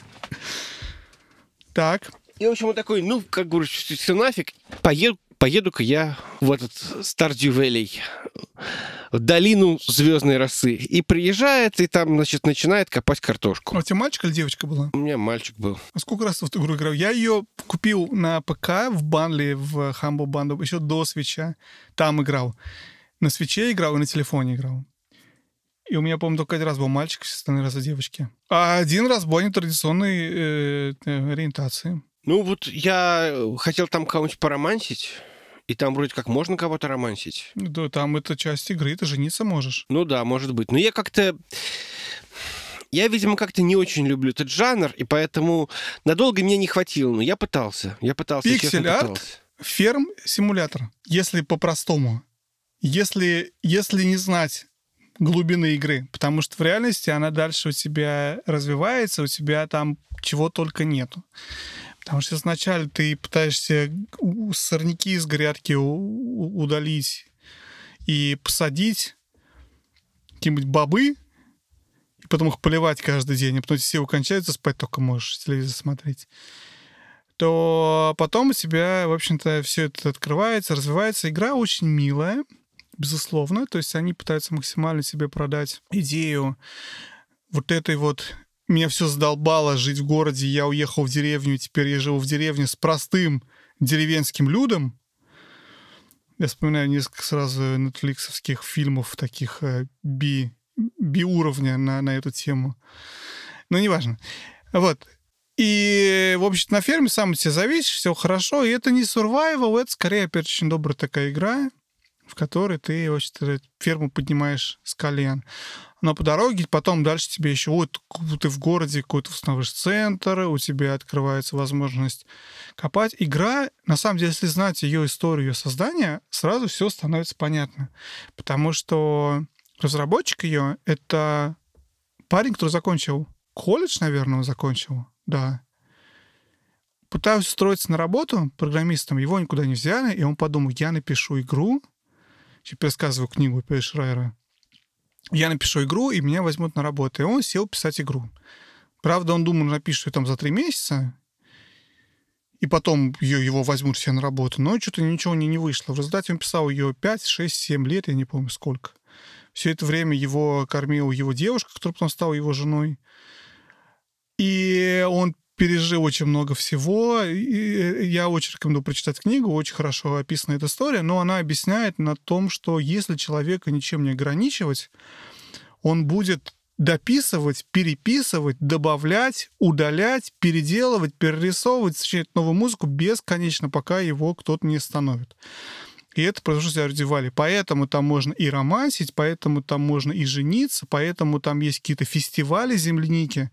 Так. И, в общем, он такой, ну, как говоришь, все нафиг, поеду, поеду-ка я в этот Stardew Valley, в долину звездной росы. И приезжает, и там, значит, начинает копать картошку. А у тебя мальчик или девочка была? У меня мальчик был. А сколько раз ты в эту игру играл? Я ее купил на ПК в Банле, в Humble Bundle, еще до свеча. Там играл. На свече играл и на телефоне играл. И у меня, по-моему, только один раз был мальчик, остальные разы девочки. А один раз был нетрадиционной э, э, ориентации. Ну вот я хотел там кого-нибудь поромансить. И там вроде как можно кого-то романсить. Да, там это часть игры, ты жениться можешь. Ну да, может быть. Но я как-то... Я, видимо, как-то не очень люблю этот жанр, и поэтому надолго меня не хватило. Но я пытался. Я пытался, Пиксель-арт, ферм-симулятор. Если по-простому. Если, если не знать глубины игры, потому что в реальности она дальше у тебя развивается, у тебя там чего только нету. Потому что сначала ты пытаешься сорняки из грядки удалить и посадить какие-нибудь бобы, и потом их поливать каждый день, а потом все кончаются, спать только можешь, телевизор смотреть то потом у тебя, в общем-то, все это открывается, развивается. Игра очень милая, безусловно. То есть они пытаются максимально себе продать идею вот этой вот меня все задолбало жить в городе, я уехал в деревню, теперь я живу в деревне с простым деревенским людом. Я вспоминаю несколько сразу нетфликсовских фильмов таких э, би, би-уровня на, на эту тему. Но неважно. Вот. И, в общем, на ферме сам от себя зависишь, все хорошо. И это не survival, это скорее, опять, очень добрая такая игра, в которой ты, общем-то, ферму поднимаешь с колен. Но по дороге потом дальше тебе еще вот ты в городе какой-то установишь центр, у тебя открывается возможность копать. Игра, на самом деле, если знать ее историю, ее создания, сразу все становится понятно. Потому что разработчик ее — это парень, который закончил колледж, наверное, он закончил, да. Пытаюсь устроиться на работу программистом, его никуда не взяли, и он подумал, я напишу игру, пересказываю книгу Пей Шрайера. Я напишу игру, и меня возьмут на работу. И он сел писать игру. Правда, он думал, напишет ее там за три месяца, и потом ее, его возьмут все на работу. Но что-то ничего не, не вышло. В результате он писал ее 5, 6, 7 лет, я не помню сколько. Все это время его кормила его девушка, которая потом стала его женой. И он пережил очень много всего. И я очень рекомендую прочитать книгу, очень хорошо описана эта история, но она объясняет на том, что если человека ничем не ограничивать, он будет дописывать, переписывать, добавлять, удалять, переделывать, перерисовывать, сочинять новую музыку бесконечно, пока его кто-то не остановит. И это произошло в Вали. Поэтому там можно и романсить, поэтому там можно и жениться, поэтому там есть какие-то фестивали земляники,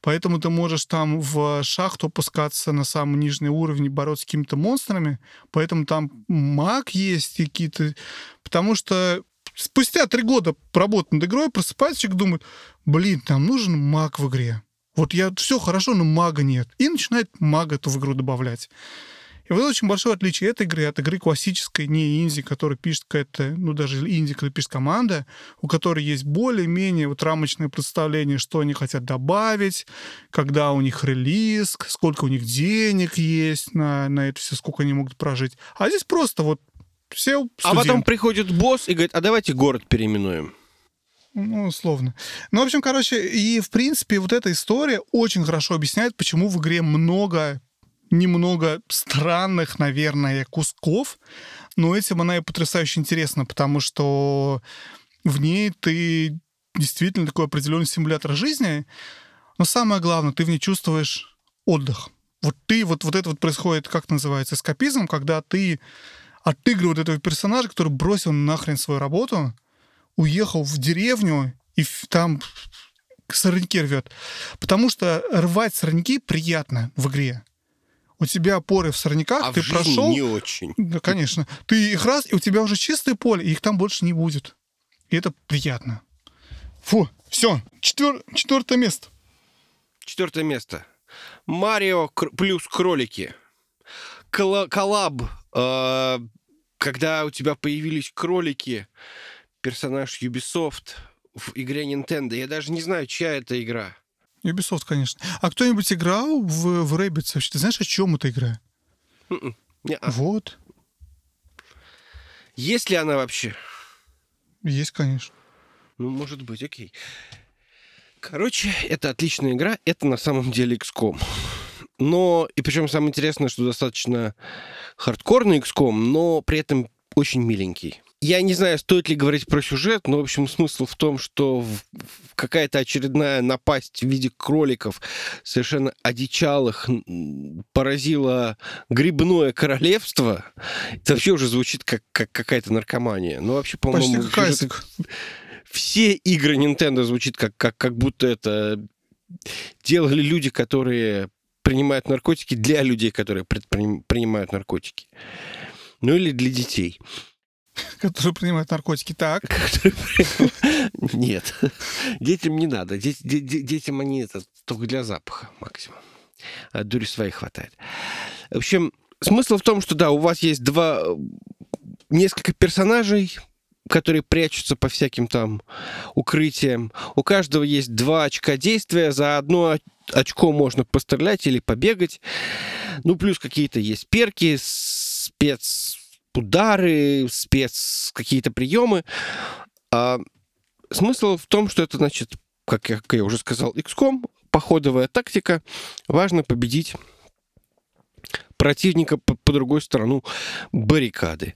поэтому ты можешь там в шахту опускаться на самый нижний уровень, бороться с какими-то монстрами, поэтому там маг есть какие-то... Потому что спустя три года работы над игрой просыпается человек думает, блин, там нужен маг в игре. Вот я все хорошо, но мага нет. И начинает мага эту в игру добавлять. И вот очень большое отличие этой игры от игры классической, не инди, которая пишет какая-то, ну, даже инди, которая пишет команда, у которой есть более-менее вот рамочное представление, что они хотят добавить, когда у них релиз, сколько у них денег есть на, на это все, сколько они могут прожить. А здесь просто вот все А потом приходит босс и говорит, а давайте город переименуем. Ну, условно. Ну, в общем, короче, и, в принципе, вот эта история очень хорошо объясняет, почему в игре много немного странных, наверное, кусков, но этим она и потрясающе интересна, потому что в ней ты действительно такой определенный симулятор жизни, но самое главное, ты в ней чувствуешь отдых. Вот ты, вот, вот это вот происходит, как называется, эскапизм, когда ты отыгрываешь этого персонажа, который бросил нахрен свою работу, уехал в деревню и там сорняки рвет. Потому что рвать сорняки приятно в игре у тебя опоры в сорняках, а ты в прошел. не очень. Да, конечно. Ты их раз, и у тебя уже чистое поле, и их там больше не будет. И это приятно. Фу, все, четвер... четвертое место. Четвертое место. Марио плюс кролики. Кол коллаб. Э когда у тебя появились кролики, персонаж Ubisoft в игре Nintendo. Я даже не знаю, чья это игра. Ubisoft, конечно. А кто-нибудь играл в, в Rabbids вообще? Ты знаешь, о чем эта игра? М-м. Вот. Есть ли она вообще? Есть, конечно. Ну, может быть, окей. Короче, это отличная игра. Это на самом деле XCOM. Но, и причем самое интересное, что достаточно хардкорный XCOM, но при этом очень миленький. Я не знаю, стоит ли говорить про сюжет, но, в общем, смысл в том, что какая-то очередная напасть в виде кроликов, совершенно одичалых, поразила грибное королевство. Это вообще уже звучит как, как какая-то наркомания. Ну, вообще, по-моему... Почти Все игры Nintendo звучит как, как, как будто это делали люди, которые принимают наркотики для людей, которые принимают наркотики. Ну или для детей. Которые принимают наркотики, так? Нет, детям не надо. Детям они это только для запаха максимум. А дури своей хватает. В общем, смысл в том, что да, у вас есть два несколько персонажей, которые прячутся по всяким там укрытиям. У каждого есть два очка действия. За одно очко можно пострелять или побегать. Ну, плюс какие-то есть перки, спец удары, спец какие-то приемы. А смысл в том, что это значит, как я, как я уже сказал, XCOM, походовая тактика. Важно победить противника по, по другой сторону баррикады.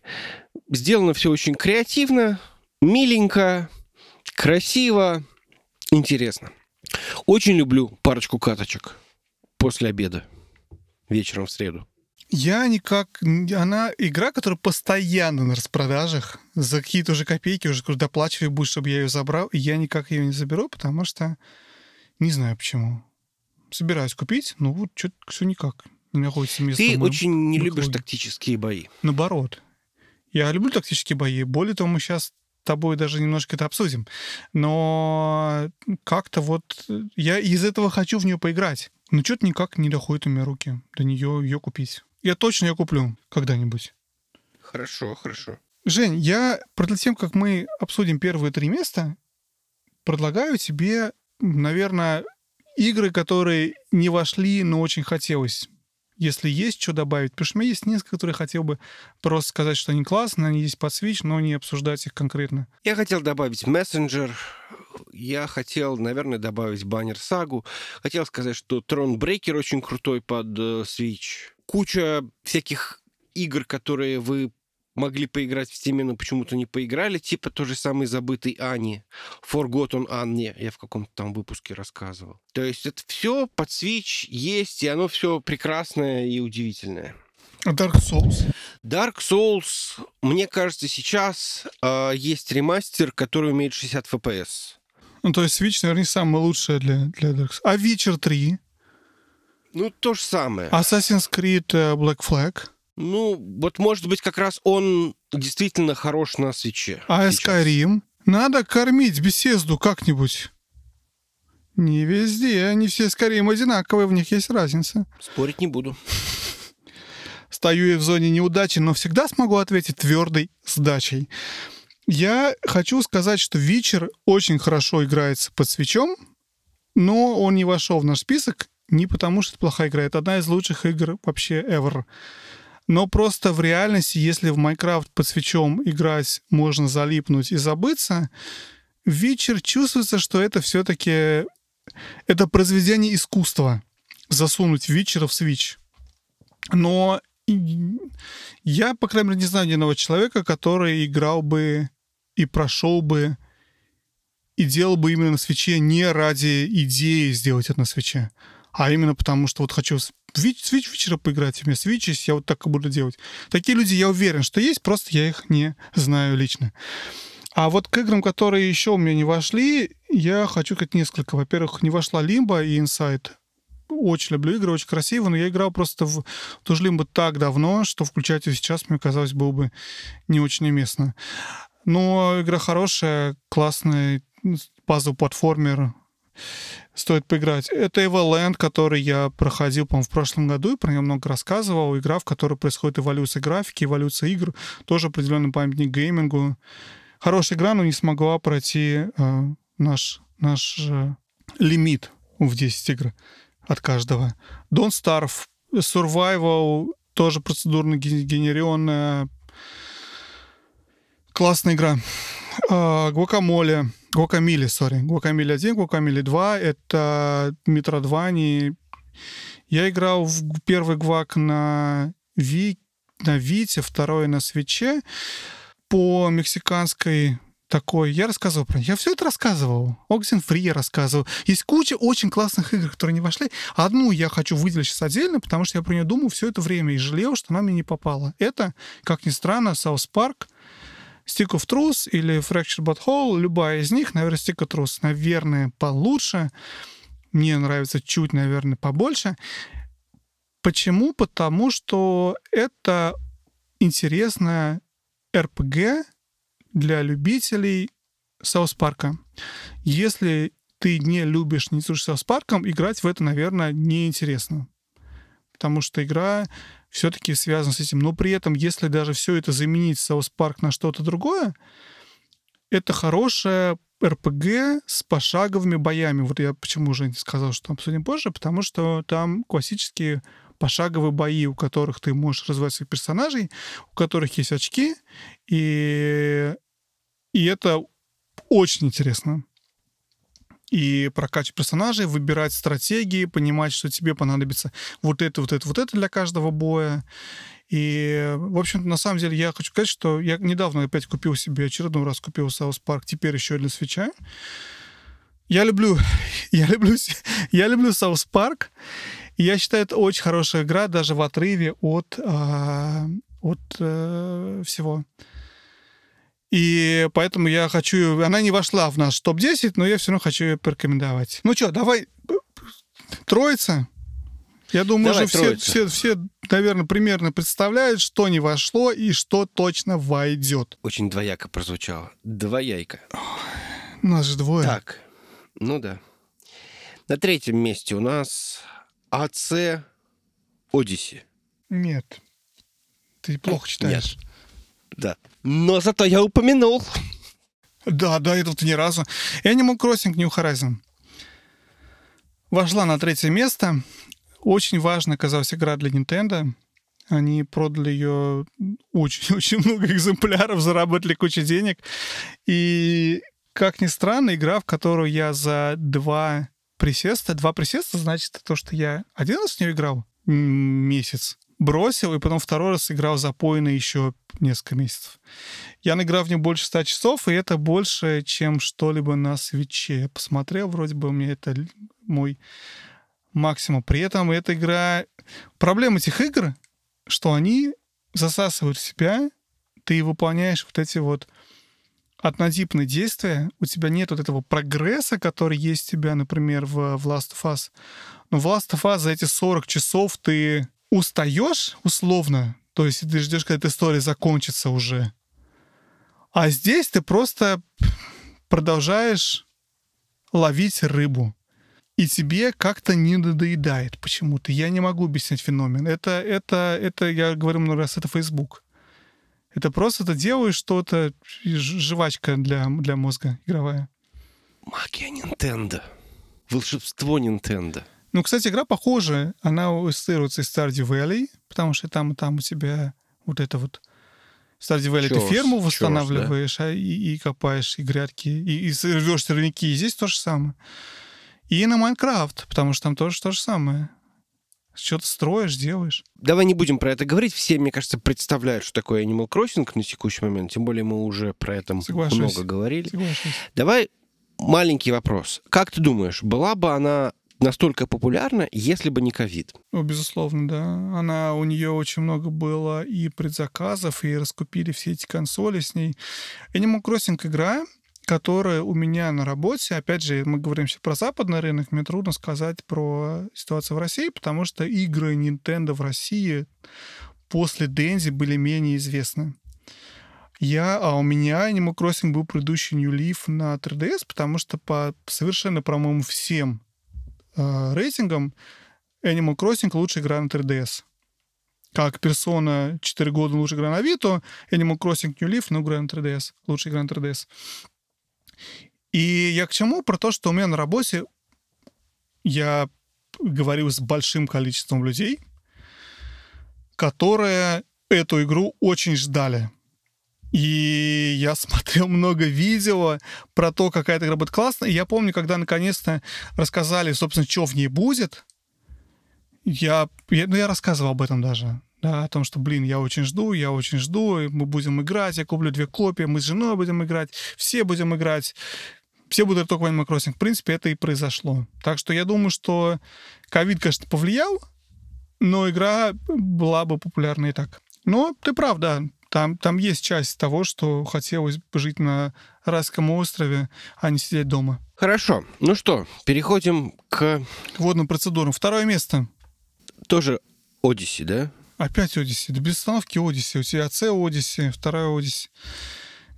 Сделано все очень креативно, миленько, красиво, интересно. Очень люблю парочку каточек после обеда, вечером в среду. Я никак... Она игра, которая постоянно на распродажах. За какие-то уже копейки уже доплачивай будешь, чтобы я ее забрал. И я никак ее не заберу, потому что... Не знаю почему. Собираюсь купить, но вот что-то все никак. Не находится место. Ты очень не любишь тактические бои. Наоборот. Я люблю тактические бои. Более того, мы сейчас с тобой даже немножко это обсудим. Но как-то вот я из этого хочу в нее поиграть. Но что-то никак не доходит у меня руки до нее ее купить. Я точно ее куплю когда-нибудь. Хорошо, хорошо. Жень, я перед тем, как мы обсудим первые три места, предлагаю тебе, наверное, игры, которые не вошли, но очень хотелось. Если есть что добавить, потому что у меня есть несколько, которые хотел бы просто сказать, что они классные, они есть под Switch, но не обсуждать их конкретно. Я хотел добавить Messenger, я хотел, наверное, добавить Баннер Сагу, хотел сказать, что Трон Брейкер очень крутой под э, Switch, куча всяких игр, которые вы могли поиграть в Steam, но почему-то не поиграли, типа то же самый забытый Ани, Forgotten Анне, я в каком-то там выпуске рассказывал. То есть это все под Switch есть, и оно все прекрасное и удивительное. А Dark Souls? Dark Souls, мне кажется, сейчас э, есть ремастер, который умеет 60 FPS. Ну, то есть Switch, наверное, самое лучшее для, для Dark Souls. А Witcher 3? Ну, то же самое. Assassin's Creed э, Black Flag. Ну, вот, может быть, как раз он действительно хорош на свече. А. Skyrim? Надо кормить беседу как-нибудь. Не везде, они все Skyrim одинаковые, в них есть разница. Спорить не буду. Стою я в зоне неудачи, но всегда смогу ответить твердой сдачей. Я хочу сказать, что вечер очень хорошо играется под свечом, но он не вошел в наш список, не потому, что это плохая игра. Это одна из лучших игр вообще ever. Но просто в реальности, если в Майнкрафт под свечом играть можно залипнуть и забыться, вечер чувствуется, что это все-таки это произведение искусства. Засунуть вечера в свич. Но я, по крайней мере, не знаю ни одного человека, который играл бы и прошел бы и делал бы именно на свече не ради идеи сделать это на свече а именно потому, что вот хочу Switch, Switch вечера поиграть, и мне Switch я вот так и буду делать. Такие люди, я уверен, что есть, просто я их не знаю лично. А вот к играм, которые еще у меня не вошли, я хочу сказать несколько. Во-первых, не вошла Limbo и Inside. Очень люблю игры, очень красиво, но я играл просто в ту же Limbo так давно, что включать ее сейчас, мне казалось, было бы не очень уместно. Но игра хорошая, классная, пазл-платформер, стоит поиграть. Это Everland, который я проходил, по-моему, в прошлом году, и про него много рассказывал. Игра, в которой происходит эволюция графики, эволюция игр, тоже определенный памятник геймингу. Хорошая игра, но не смогла пройти э, наш, наш э, лимит в 10 игр от каждого. Don't Starve, Survival, тоже процедурно генерированная. Классная игра. Гуакамоле. Гуакамиле, сори. Гуакамиле 1, Гуакамиле 2. Это Метродвани. Я играл в первый гвак на, Ви, на Вите, второй на Свече. По мексиканской такой. Я рассказывал про Я все это рассказывал. Oxen Free я рассказывал. Есть куча очень классных игр, которые не вошли. Одну я хочу выделить сейчас отдельно, потому что я про нее думал все это время и жалел, что она мне не попала. Это, как ни странно, South Park — Stick of Truth или Fractured But Whole, любая из них, наверное, Stick of Truth, наверное, получше. Мне нравится чуть, наверное, побольше. Почему? Потому что это интересная РПГ для любителей South Park а. Если ты не любишь, не слушаешь South Park ом, играть в это, наверное, неинтересно. Потому что игра все-таки связан с этим. Но при этом, если даже все это заменить South Park на что-то другое, это хорошая РПГ с пошаговыми боями. Вот я почему уже сказал, что обсудим позже, потому что там классические пошаговые бои, у которых ты можешь развивать своих персонажей, у которых есть очки, и, и это очень интересно и прокачивать персонажей, выбирать стратегии, понимать, что тебе понадобится вот это, вот это, вот это для каждого боя. И, в общем-то, на самом деле, я хочу сказать, что я недавно опять купил себе, очередной раз купил South Park, теперь еще для свеча. Я люблю, я люблю, я люблю South Park, И я считаю, это очень хорошая игра, даже в отрыве от, а, от э, всего. И поэтому я хочу... Она не вошла в наш топ-10, но я все равно хочу ее порекомендовать. Ну что, давай... Троица? Я думаю, Давай, уже все, все, все, наверное, примерно представляют, что не вошло и что точно войдет. Очень двояко прозвучало. Двояйка. У нас же двое. Так, ну да. На третьем месте у нас АЦ Одиссе. Нет. Ты плохо читаешь. Да. Но зато я упомянул. Да, да, это вот ни разу. Animal Crossing New Horizon. Вошла на третье место. Очень важная оказалась игра для Nintendo. Они продали ее очень-очень много экземпляров, заработали кучу денег. И, как ни странно, игра, в которую я за два присеста, два присеста, значит, то, что я один раз в нее играл месяц, бросил, и потом второй раз играл запойно еще несколько месяцев. Я наиграл в нее больше 100 часов, и это больше, чем что-либо на свече. Я посмотрел, вроде бы у меня это мой максимум. При этом эта игра... Проблема этих игр, что они засасывают в себя, ты выполняешь вот эти вот однотипные действия, у тебя нет вот этого прогресса, который есть у тебя, например, в, в Last of Us. Но в Last of Us за эти 40 часов ты устаешь условно, то есть ты ждешь, когда эта история закончится уже. А здесь ты просто продолжаешь ловить рыбу. И тебе как-то не надоедает почему-то. Я не могу объяснить феномен. Это, это, это я говорю много раз, это Facebook. Это просто ты делаешь что-то, жвачка для, для мозга игровая. Магия Нинтендо. Волшебство Нинтендо. Ну, кстати, игра похожая. Она ассоциируется с Stardew Valley, потому что там там у тебя вот это вот Stardew Valley ты Чёрт, ферму восстанавливаешь а, и, и копаешь, и грядки, и, и рвешь сорняки. И здесь то же самое. И на Майнкрафт, потому что там тоже то же самое. Что-то строишь, делаешь. Давай не будем про это говорить. Все, мне кажется, представляют, что такое Animal Crossing на текущий момент. Тем более мы уже про это Соглашусь. много говорили. Соглашусь. Давай маленький вопрос. Как ты думаешь, была бы она настолько популярна, если бы не ковид? Ну, безусловно, да. Она, у нее очень много было и предзаказов, и раскупили все эти консоли с ней. Animal Crossing игра, которая у меня на работе, опять же, мы говорим сейчас про западный рынок, мне трудно сказать про ситуацию в России, потому что игры Nintendo в России после Дензи были менее известны. Я, а у меня Animal Crossing был предыдущий New Leaf на 3DS, потому что по совершенно, по-моему, всем э, рейтингам Animal Crossing лучшая игра на 3DS. Как Persona 4 года лучшая игра на Vita, Animal Crossing New Leaf, ну, игра на 3DS. Лучшая игра на 3DS. И я к чему? Про то, что у меня на работе я говорил с большим количеством людей, которые эту игру очень ждали. И я смотрел много видео про то, какая эта игра будет классная. И я помню, когда наконец-то рассказали, собственно, что в ней будет, я, я, ну, я рассказывал об этом даже. Да, о том, что, блин, я очень жду, я очень жду, мы будем играть, я куплю две копии, мы с женой будем играть, все будем играть, все будут только в Animal Crossing. В принципе, это и произошло. Так что я думаю, что ковид, конечно, повлиял, но игра была бы популярна и так. Но ты прав, да, там, там есть часть того, что хотелось бы жить на райском острове, а не сидеть дома. Хорошо. Ну что, переходим к К водным процедурам. Второе место. тоже Одиссе, да? Опять Одиссе. Да без остановки Одиссе. У тебя С Одиссе, вторая Одиссе.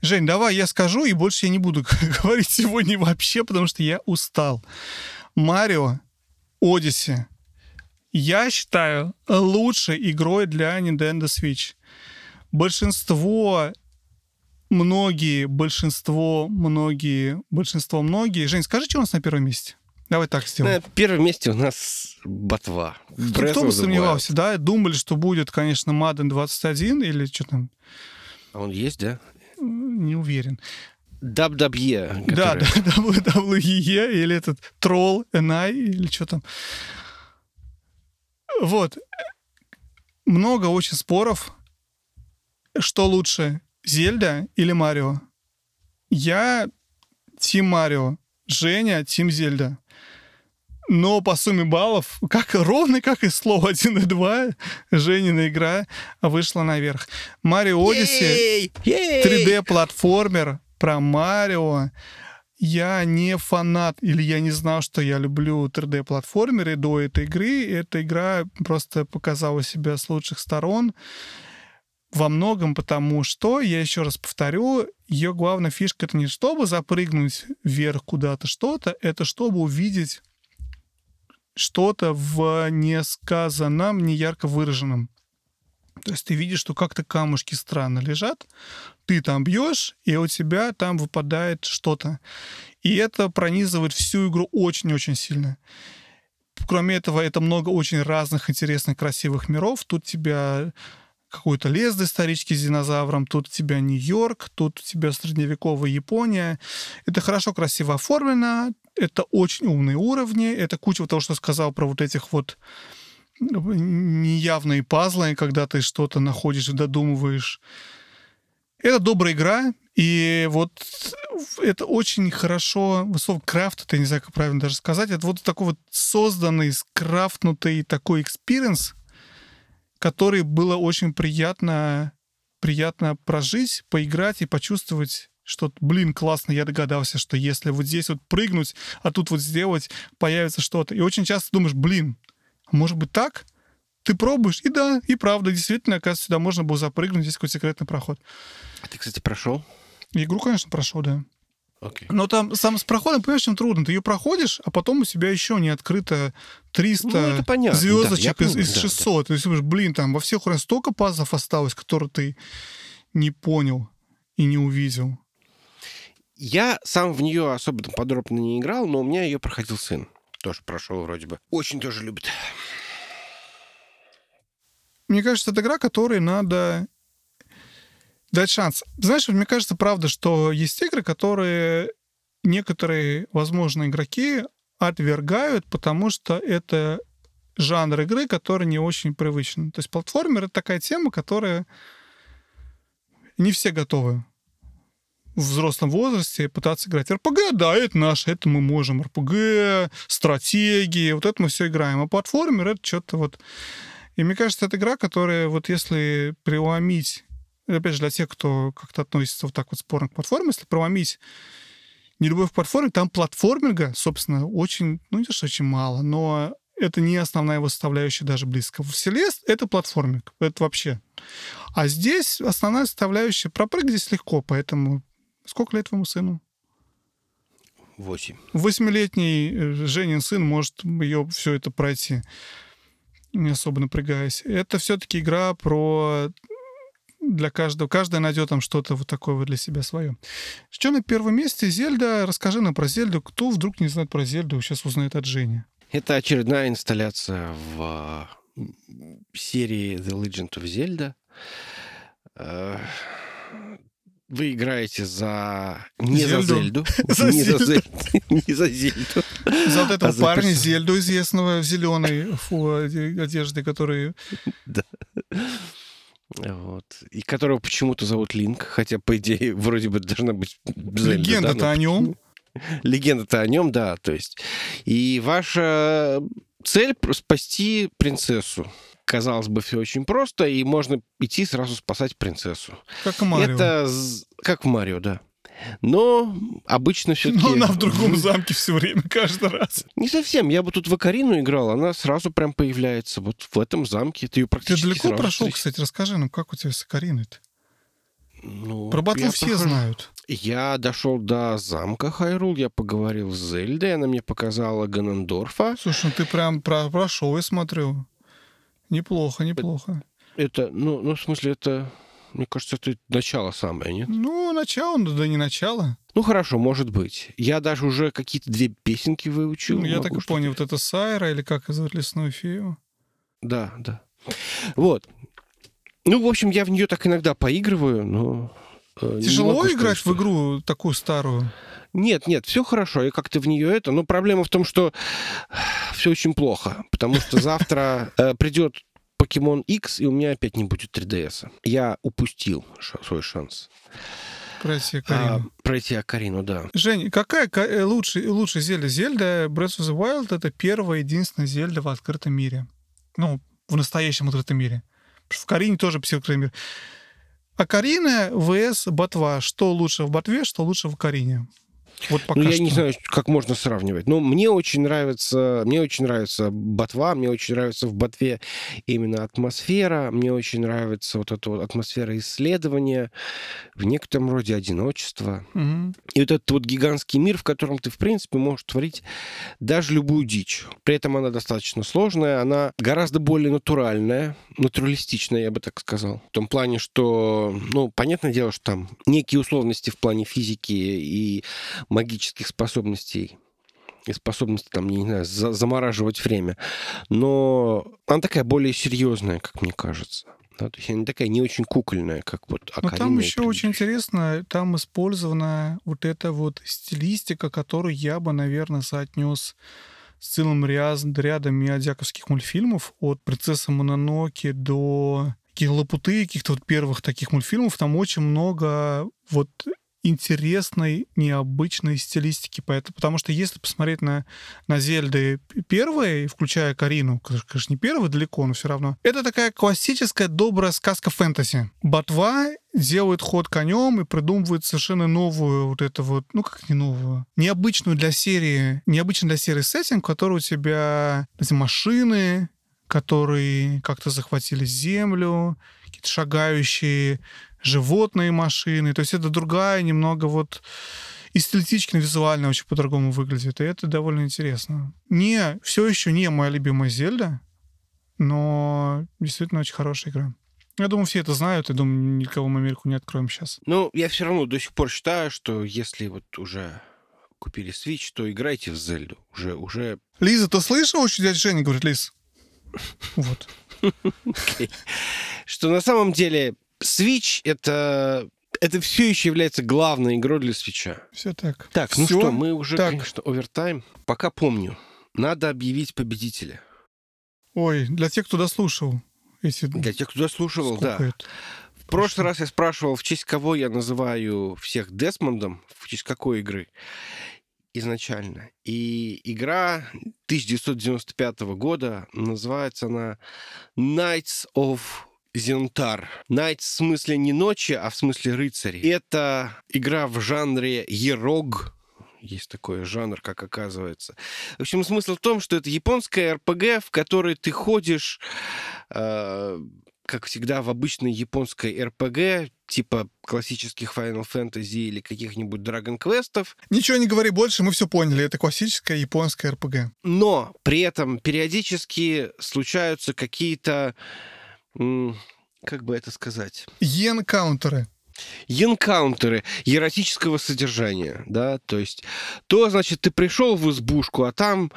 Жень, давай я скажу, и больше я не буду говорить сегодня вообще, потому что я устал. Марио Одиссе. Я считаю лучшей игрой для Nintendo Switch. Большинство, многие, большинство, многие, большинство, многие. Жень, скажи, что у нас на первом месте? Давай так сделаем. На первом месте у нас ботва. Кто, бы сомневался, да? Думали, что будет, конечно, Madden 21 или что там. А он есть, да? не уверен. WWE. Да, которая- да, WWE или этот Troll NI или что там. Вот. Много очень споров, что лучше, Зельда или Марио. Я Тим Марио, Женя Тим Зельда. Но по сумме баллов, как ровно как и слово 1 и 2, Женина игра вышла наверх. Марио Одиссе 3D-платформер про Марио. Я не фанат, или я не знал, что я люблю 3D-платформеры до этой игры. Эта игра просто показала себя с лучших сторон во многом потому, что, я еще раз повторю, ее главная фишка это не чтобы запрыгнуть вверх куда-то что-то, это чтобы увидеть что-то в несказанном, не ярко выраженном. То есть ты видишь, что как-то камушки странно лежат, ты там бьешь, и у тебя там выпадает что-то. И это пронизывает всю игру очень-очень сильно. Кроме этого, это много очень разных интересных, красивых миров. Тут тебя какой-то лес доисторический с динозавром, тут у тебя Нью-Йорк, тут у тебя средневековая Япония. Это хорошо, красиво оформлено, это очень умные уровни, это куча того, что сказал про вот этих вот неявные пазлы, когда ты что-то находишь и додумываешь. Это добрая игра, и вот это очень хорошо, слово craft, это не знаю, как правильно даже сказать, это вот такой вот созданный, скрафтнутый такой experience, который было очень приятно, приятно прожить, поиграть и почувствовать что, блин, классно, я догадался, что если вот здесь вот прыгнуть, а тут вот сделать, появится что-то. И очень часто думаешь, блин, может быть так? Ты пробуешь, и да, и правда, действительно, оказывается, сюда можно было запрыгнуть, здесь какой-то секретный проход. А ты, кстати, прошел? Игру, конечно, прошел, да. Окей. Но там сам с проходом, понимаешь, чем трудно. Ты ее проходишь, а потом у тебя еще не открыто 300 Ну, это понятно, звездочек да, из, из да, 600. То есть, думаешь, блин, там во всех уровнях столько пазов осталось, которые ты не понял и не увидел. Я сам в нее особо подробно не играл, но у меня ее проходил сын. Тоже прошел вроде бы. Очень тоже любит. Мне кажется, это игра, которой надо дать шанс. Знаешь, мне кажется, правда, что есть игры, которые некоторые, возможно, игроки отвергают, потому что это жанр игры, который не очень привычен. То есть платформер — это такая тема, которая не все готовы в взрослом возрасте пытаться играть. РПГ, да, это наше, это мы можем. РПГ, стратегии, вот это мы все играем. А платформер — это что-то вот... И мне кажется, это игра, которая вот если преломить опять же, для тех, кто как-то относится вот так вот спорно к платформе, если проломить нелюбовь к платформе, там платформинга, собственно, очень, ну, не то, что очень мало, но это не основная его составляющая даже близко. В Селест это платформинг, это вообще. А здесь основная составляющая, пропрыгать здесь легко, поэтому сколько лет твоему сыну? Восемь. Восьмилетний Женин сын может ее все это пройти, не особо напрягаясь. Это все-таки игра про для каждого. Каждая найдет там что-то вот такое вот для себя свое. Что на первом месте? Зельда. Расскажи нам про Зельду. Кто вдруг не знает про Зельду, сейчас узнает от Жени. Это очередная инсталляция в серии The Legend of Zelda. Вы играете за... Не Зельду. за Зельду. За Не за Зельду. Зельду. Не за Зельду. За вот этого А парня Зельду известного в зеленой фу, оде- одежде, который... Вот. И которого почему-то зовут Линк, хотя, по идее, вроде бы должна быть Зельда. Легенда-то да, о нем. Легенда-то о нем, да, то есть. И ваша цель — спасти принцессу. Казалось бы, все очень просто, и можно идти сразу спасать принцессу. Как Марио. Это как в Марио, да. Но обычно все-таки... Но она в другом замке все время, каждый раз. Не совсем. Я бы тут в Акарину играл, она сразу прям появляется вот в этом замке. Ты ее Ты практически далеко сразу прошел, встретишь. кстати? Расскажи нам, как у тебя с Акариной-то? Ну, Про батлу все прохожу. знают. Я дошел до замка Хайрул, я поговорил с Зельдой, она мне показала Ганендорфа. Слушай, ну ты прям про- прошел, я смотрю. Неплохо, неплохо. Это, ну, ну, в смысле, это, мне кажется, это начало самое, нет? Ну, начало, ну да не начало. Ну, хорошо, может быть. Я даже уже какие-то две песенки выучил. Ну, я так и понял, вот это Сайра, или как зовут лесную фею. Да, да. Вот. Ну, в общем, я в нее так иногда поигрываю, но... э, Тяжело могу играть что- в игру такую старую. Нет, нет, все хорошо, я как-то в нее это. Но проблема в том, что все очень плохо, потому что завтра э, придет Покемон X, и у меня опять не будет 3DS. Я упустил свой шанс. Пройти а, Карину. пройти Акарину, да. Жень, какая ка- э, лучше, лучше Зельда? Зельда Breath of the Wild — это первая единственная Зельда в открытом мире. Ну, в настоящем открытом мире. Потому что В Карине тоже почти открытый мир. А Карина vs Ботва. Что лучше в Ботве, что лучше в Карине? Вот пока ну, я что. не знаю, как можно сравнивать. Но мне очень нравится, мне очень нравится ботва, мне очень нравится в ботве именно атмосфера, мне очень нравится вот эта вот атмосфера исследования, в некотором роде одиночество. Мгм. И вот этот вот гигантский мир, в котором ты, в принципе, можешь творить даже любую дичь. При этом она достаточно сложная, она гораздо более натуральная, натуралистичная, я бы так сказал. В том плане, что, ну, понятное дело, что там некие условности в плане физики и магических способностей и способности, там, не знаю, за- замораживать время. Но она такая более серьезная, как мне кажется. Да, то есть она такая не очень кукольная, как вот Но там еще очень интересно, там использована вот эта вот стилистика, которую я бы, наверное, соотнес с целым ряд, рядом миядзяковских мультфильмов, от «Принцессы Мононоки» до каких лапуты, каких-то вот первых таких мультфильмов. Там очень много вот интересной, необычной стилистики. Поэтому, потому что если посмотреть на, на Зельды первые, включая Карину, конечно, не первые далеко, но все равно, это такая классическая добрая сказка фэнтези. Ботва делает ход конем и придумывает совершенно новую вот это вот, ну как не новую, необычную для серии, необычный для серии сеттинг, в которой у тебя эти машины, которые как-то захватили землю, какие-то шагающие животные машины. То есть это другая немного вот эстетично, визуально очень по-другому выглядит. И это довольно интересно. Не, все еще не моя любимая Зельда, но действительно очень хорошая игра. Я думаю, все это знают, и думаю, никого мы Америку не откроем сейчас. Ну, я все равно до сих пор считаю, что если вот уже купили Switch, то играйте в Зельду. Уже, уже... Лиза, ты слышала, что дядя Женя говорит, Лиз? Вот. Что на самом деле Switch это... Это все еще является главной игрой для свеча. Все так. Так, ну Всё что, мы уже, так. конечно, овертайм. Пока помню, надо объявить победителя. Ой, для тех, кто дослушал эти... Для тех, кто дослушивал, сколько да. это? В прошлый раз я спрашивал, в честь кого я называю всех Десмондом, в честь какой игры изначально. И игра 1995 года, называется она Knights of Зентар. Knights в смысле не ночи, а в смысле рыцари. Это игра в жанре ерог, есть такой жанр, как оказывается. В общем, смысл в том, что это японская РПГ, в которой ты ходишь, э, как всегда, в обычной японской РПГ, типа классических Final Fantasy или каких-нибудь Dragon Quest'ов, Ничего не говори больше, мы все поняли. Это классическая японская РПГ. но при этом периодически случаются какие-то, как бы это сказать, Йен-каунтеры. енкаунтеры эротического содержания, да, то есть то, значит, ты пришел в избушку, а там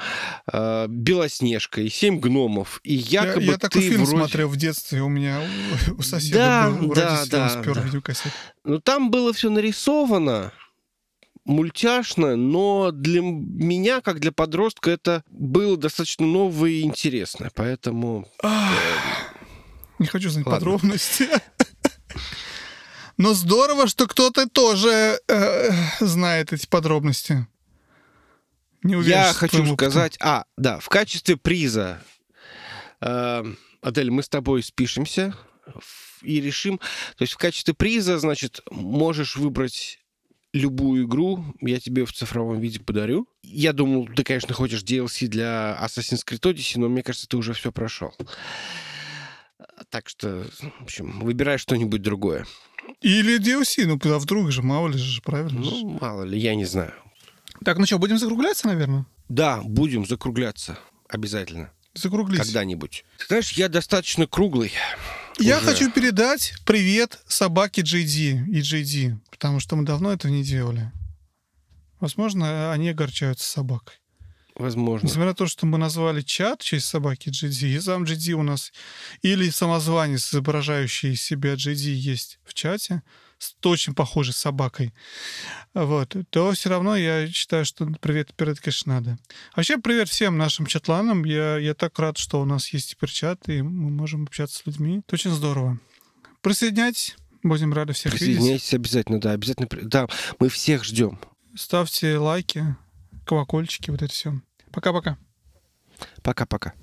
э, Белоснежка и семь гномов, и Я, якобы я такой ты фильм вроде... смотрел в детстве, у меня у, соседа Да, был, у да, да, спер да. видеокассету. Ну, там было все нарисовано, мультяшно, но для меня, как для подростка, это было достаточно новое и интересно, поэтому... Ах, Не хочу знать Ладно. подробности. Но здорово, что кто-то тоже э, знает эти подробности. Не уверен, Я хочу сказать... А, да, в качестве приза, э, Адель, мы с тобой спишемся и решим... То есть в качестве приза, значит, можешь выбрать любую игру, я тебе в цифровом виде подарю. Я думал, ты, конечно, хочешь DLC для Assassin's Creed Odyssey, но мне кажется, ты уже все прошел. Так что, в общем, выбирай что-нибудь другое. Или DLC, ну а вдруг же, мало ли же, правильно. Ну, мало ли, я не знаю. Так, ну что, будем закругляться, наверное? Да, будем закругляться. Обязательно. Закруглись. Когда-нибудь. Ты знаешь, я достаточно круглый. Я уже. хочу передать привет собаке JD и JD, потому что мы давно этого не делали. Возможно, они огорчаются собакой. Возможно. Несмотря на то, что мы назвали чат в честь собаки GD, и сам GD у нас, или самозванец, изображающий себя GD, есть в чате, с очень похожей собакой, вот, то все равно я считаю, что привет передать, конечно, надо. Вообще, привет всем нашим чатланам. Я, я так рад, что у нас есть теперь чат, и мы можем общаться с людьми. Это очень здорово. Присоединяйтесь, Будем рады всех видеть. Присоединяйтесь обязательно, да, обязательно. Да, мы всех ждем. Ставьте лайки, колокольчики, вот это все. Пока-пока. Пока-пока.